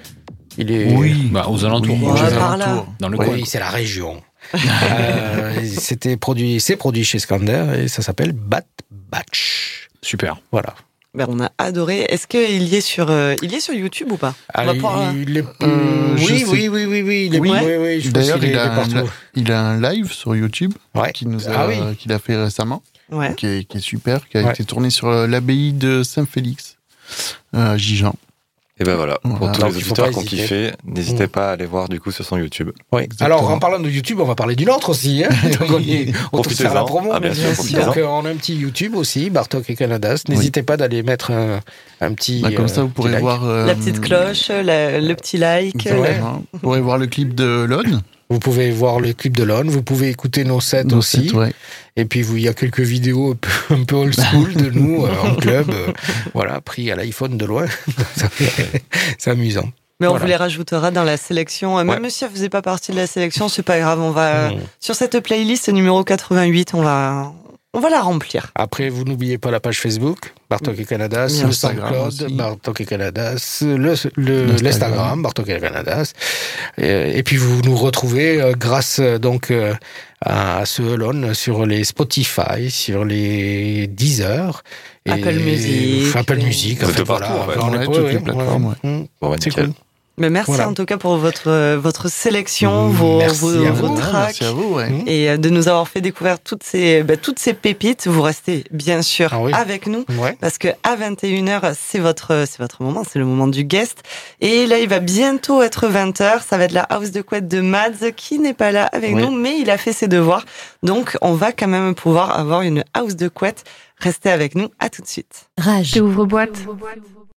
[SPEAKER 5] Il est.
[SPEAKER 6] Oui.
[SPEAKER 2] Bah, aux alentours.
[SPEAKER 6] Oui,
[SPEAKER 3] par là.
[SPEAKER 6] alentours.
[SPEAKER 2] Dans le coin.
[SPEAKER 5] Oui, c'est la région. Euh, C'était produit, c'est produit chez Skander et ça s'appelle Bat Batch.
[SPEAKER 2] Super.
[SPEAKER 5] Voilà.
[SPEAKER 3] Ben, on a adoré. Est-ce qu'il y est sur, euh, il y est sur YouTube ou pas?
[SPEAKER 5] Ah, il-
[SPEAKER 3] pouvoir, euh,
[SPEAKER 5] il est-
[SPEAKER 6] Euh, je
[SPEAKER 5] oui, oui, oui, oui, oui, il est,
[SPEAKER 3] Oui.
[SPEAKER 5] oui,
[SPEAKER 6] D'ailleurs, il, a un-
[SPEAKER 5] partout.
[SPEAKER 6] il a un live sur YouTube
[SPEAKER 5] Ouais.
[SPEAKER 6] qu'il nous a,
[SPEAKER 5] Ah
[SPEAKER 6] qu'il a fait récemment,
[SPEAKER 3] Ouais.
[SPEAKER 6] qui, est, qui est super, qui a
[SPEAKER 5] Ouais.
[SPEAKER 6] été tourné sur euh, l'abbaye de Saint-Félix, euh, à Gijan.
[SPEAKER 4] Et ben voilà, pour
[SPEAKER 6] Voilà.
[SPEAKER 4] tous
[SPEAKER 5] Donc,
[SPEAKER 4] les auditeurs qui ont kiffé, n'hésitez
[SPEAKER 5] Mm.
[SPEAKER 4] pas à aller voir du coup sur son YouTube.
[SPEAKER 5] Oui.
[SPEAKER 6] Exactement.
[SPEAKER 5] Alors, en parlant de YouTube, on va parler d'une autre aussi. Hein Donc, on y- on peut se faire la
[SPEAKER 4] Profitez-en.
[SPEAKER 5] promo.
[SPEAKER 4] Ah, bien sûr.
[SPEAKER 5] Donc, euh, on a un petit YouTube aussi, Bartok et Canadas. N'hésitez pas d'aller mettre un, un petit.
[SPEAKER 6] Bah, comme ça,
[SPEAKER 5] euh,
[SPEAKER 6] vous pourrez
[SPEAKER 5] petit like.
[SPEAKER 6] voir. euh,
[SPEAKER 3] La petite cloche, la- le petit like.
[SPEAKER 5] Ouais.
[SPEAKER 6] Vous pourrez voir le clip de Lone.
[SPEAKER 5] Vous pouvez voir le clip de Lon, vous pouvez écouter nos sets
[SPEAKER 6] Nos
[SPEAKER 5] aussi.
[SPEAKER 6] ouais.
[SPEAKER 5] Et puis, vous- il y a quelques vidéos un peu, old school de nous euh, en club. euh, voilà, pris à l'iPhone de loin. C'est amusant.
[SPEAKER 3] Mais on
[SPEAKER 5] Voilà.
[SPEAKER 3] vous les rajoutera dans la sélection. Euh, Même
[SPEAKER 5] Ouais.
[SPEAKER 3] si elle faisait pas partie de la sélection, c'est pas grave. On va
[SPEAKER 5] Mm.
[SPEAKER 3] sur cette playlist numéro 88, on va on va la remplir.
[SPEAKER 5] Après, vous n'oubliez pas la page Facebook, Bartok et Canadas,
[SPEAKER 6] Bien
[SPEAKER 5] le SoundCloud. Bartok et le-
[SPEAKER 6] L'Instagram.
[SPEAKER 5] Bartok et Canadas. Et, et puis, vous nous retrouvez euh, grâce euh, donc euh, à, sur les Spotify, sur les Deezer. et-
[SPEAKER 3] Apple Music.
[SPEAKER 5] Apple Music.
[SPEAKER 4] Partout, en fait.
[SPEAKER 5] On est-
[SPEAKER 6] Ouais,
[SPEAKER 5] ouais,
[SPEAKER 6] toutes
[SPEAKER 5] ouais,
[SPEAKER 6] les plateformes,
[SPEAKER 5] ouais.
[SPEAKER 4] Bon, bah,
[SPEAKER 5] C'est
[SPEAKER 4] nickel.
[SPEAKER 5] cool.
[SPEAKER 3] Mais merci
[SPEAKER 5] Voilà.
[SPEAKER 3] en tout cas pour votre euh, votre sélection,
[SPEAKER 5] Mmh,
[SPEAKER 3] vos
[SPEAKER 5] merci
[SPEAKER 3] vos,
[SPEAKER 5] à
[SPEAKER 3] vos
[SPEAKER 5] vous.
[SPEAKER 3] tracks.
[SPEAKER 6] Merci à vous, ouais.
[SPEAKER 5] Mm.
[SPEAKER 3] Et euh, de nous avoir fait découvrir toutes ces, bah, toutes ces pépites. Vous restez bien sûr
[SPEAKER 5] Ah oui.
[SPEAKER 3] avec nous.
[SPEAKER 5] Ouais.
[SPEAKER 3] Parce que à 21h, c'est votre, c'est votre moment, c'est le moment du guest. Et là, il va bientôt être 20h. Ça va être la house de couette de Mads qui n'est pas là avec
[SPEAKER 6] Oui.
[SPEAKER 3] nous, mais il a fait ses devoirs. Donc, on va quand même pouvoir avoir une house de couette. Restez avec nous. À tout de suite.
[SPEAKER 1] Rage.
[SPEAKER 9] J'ouvre boîte.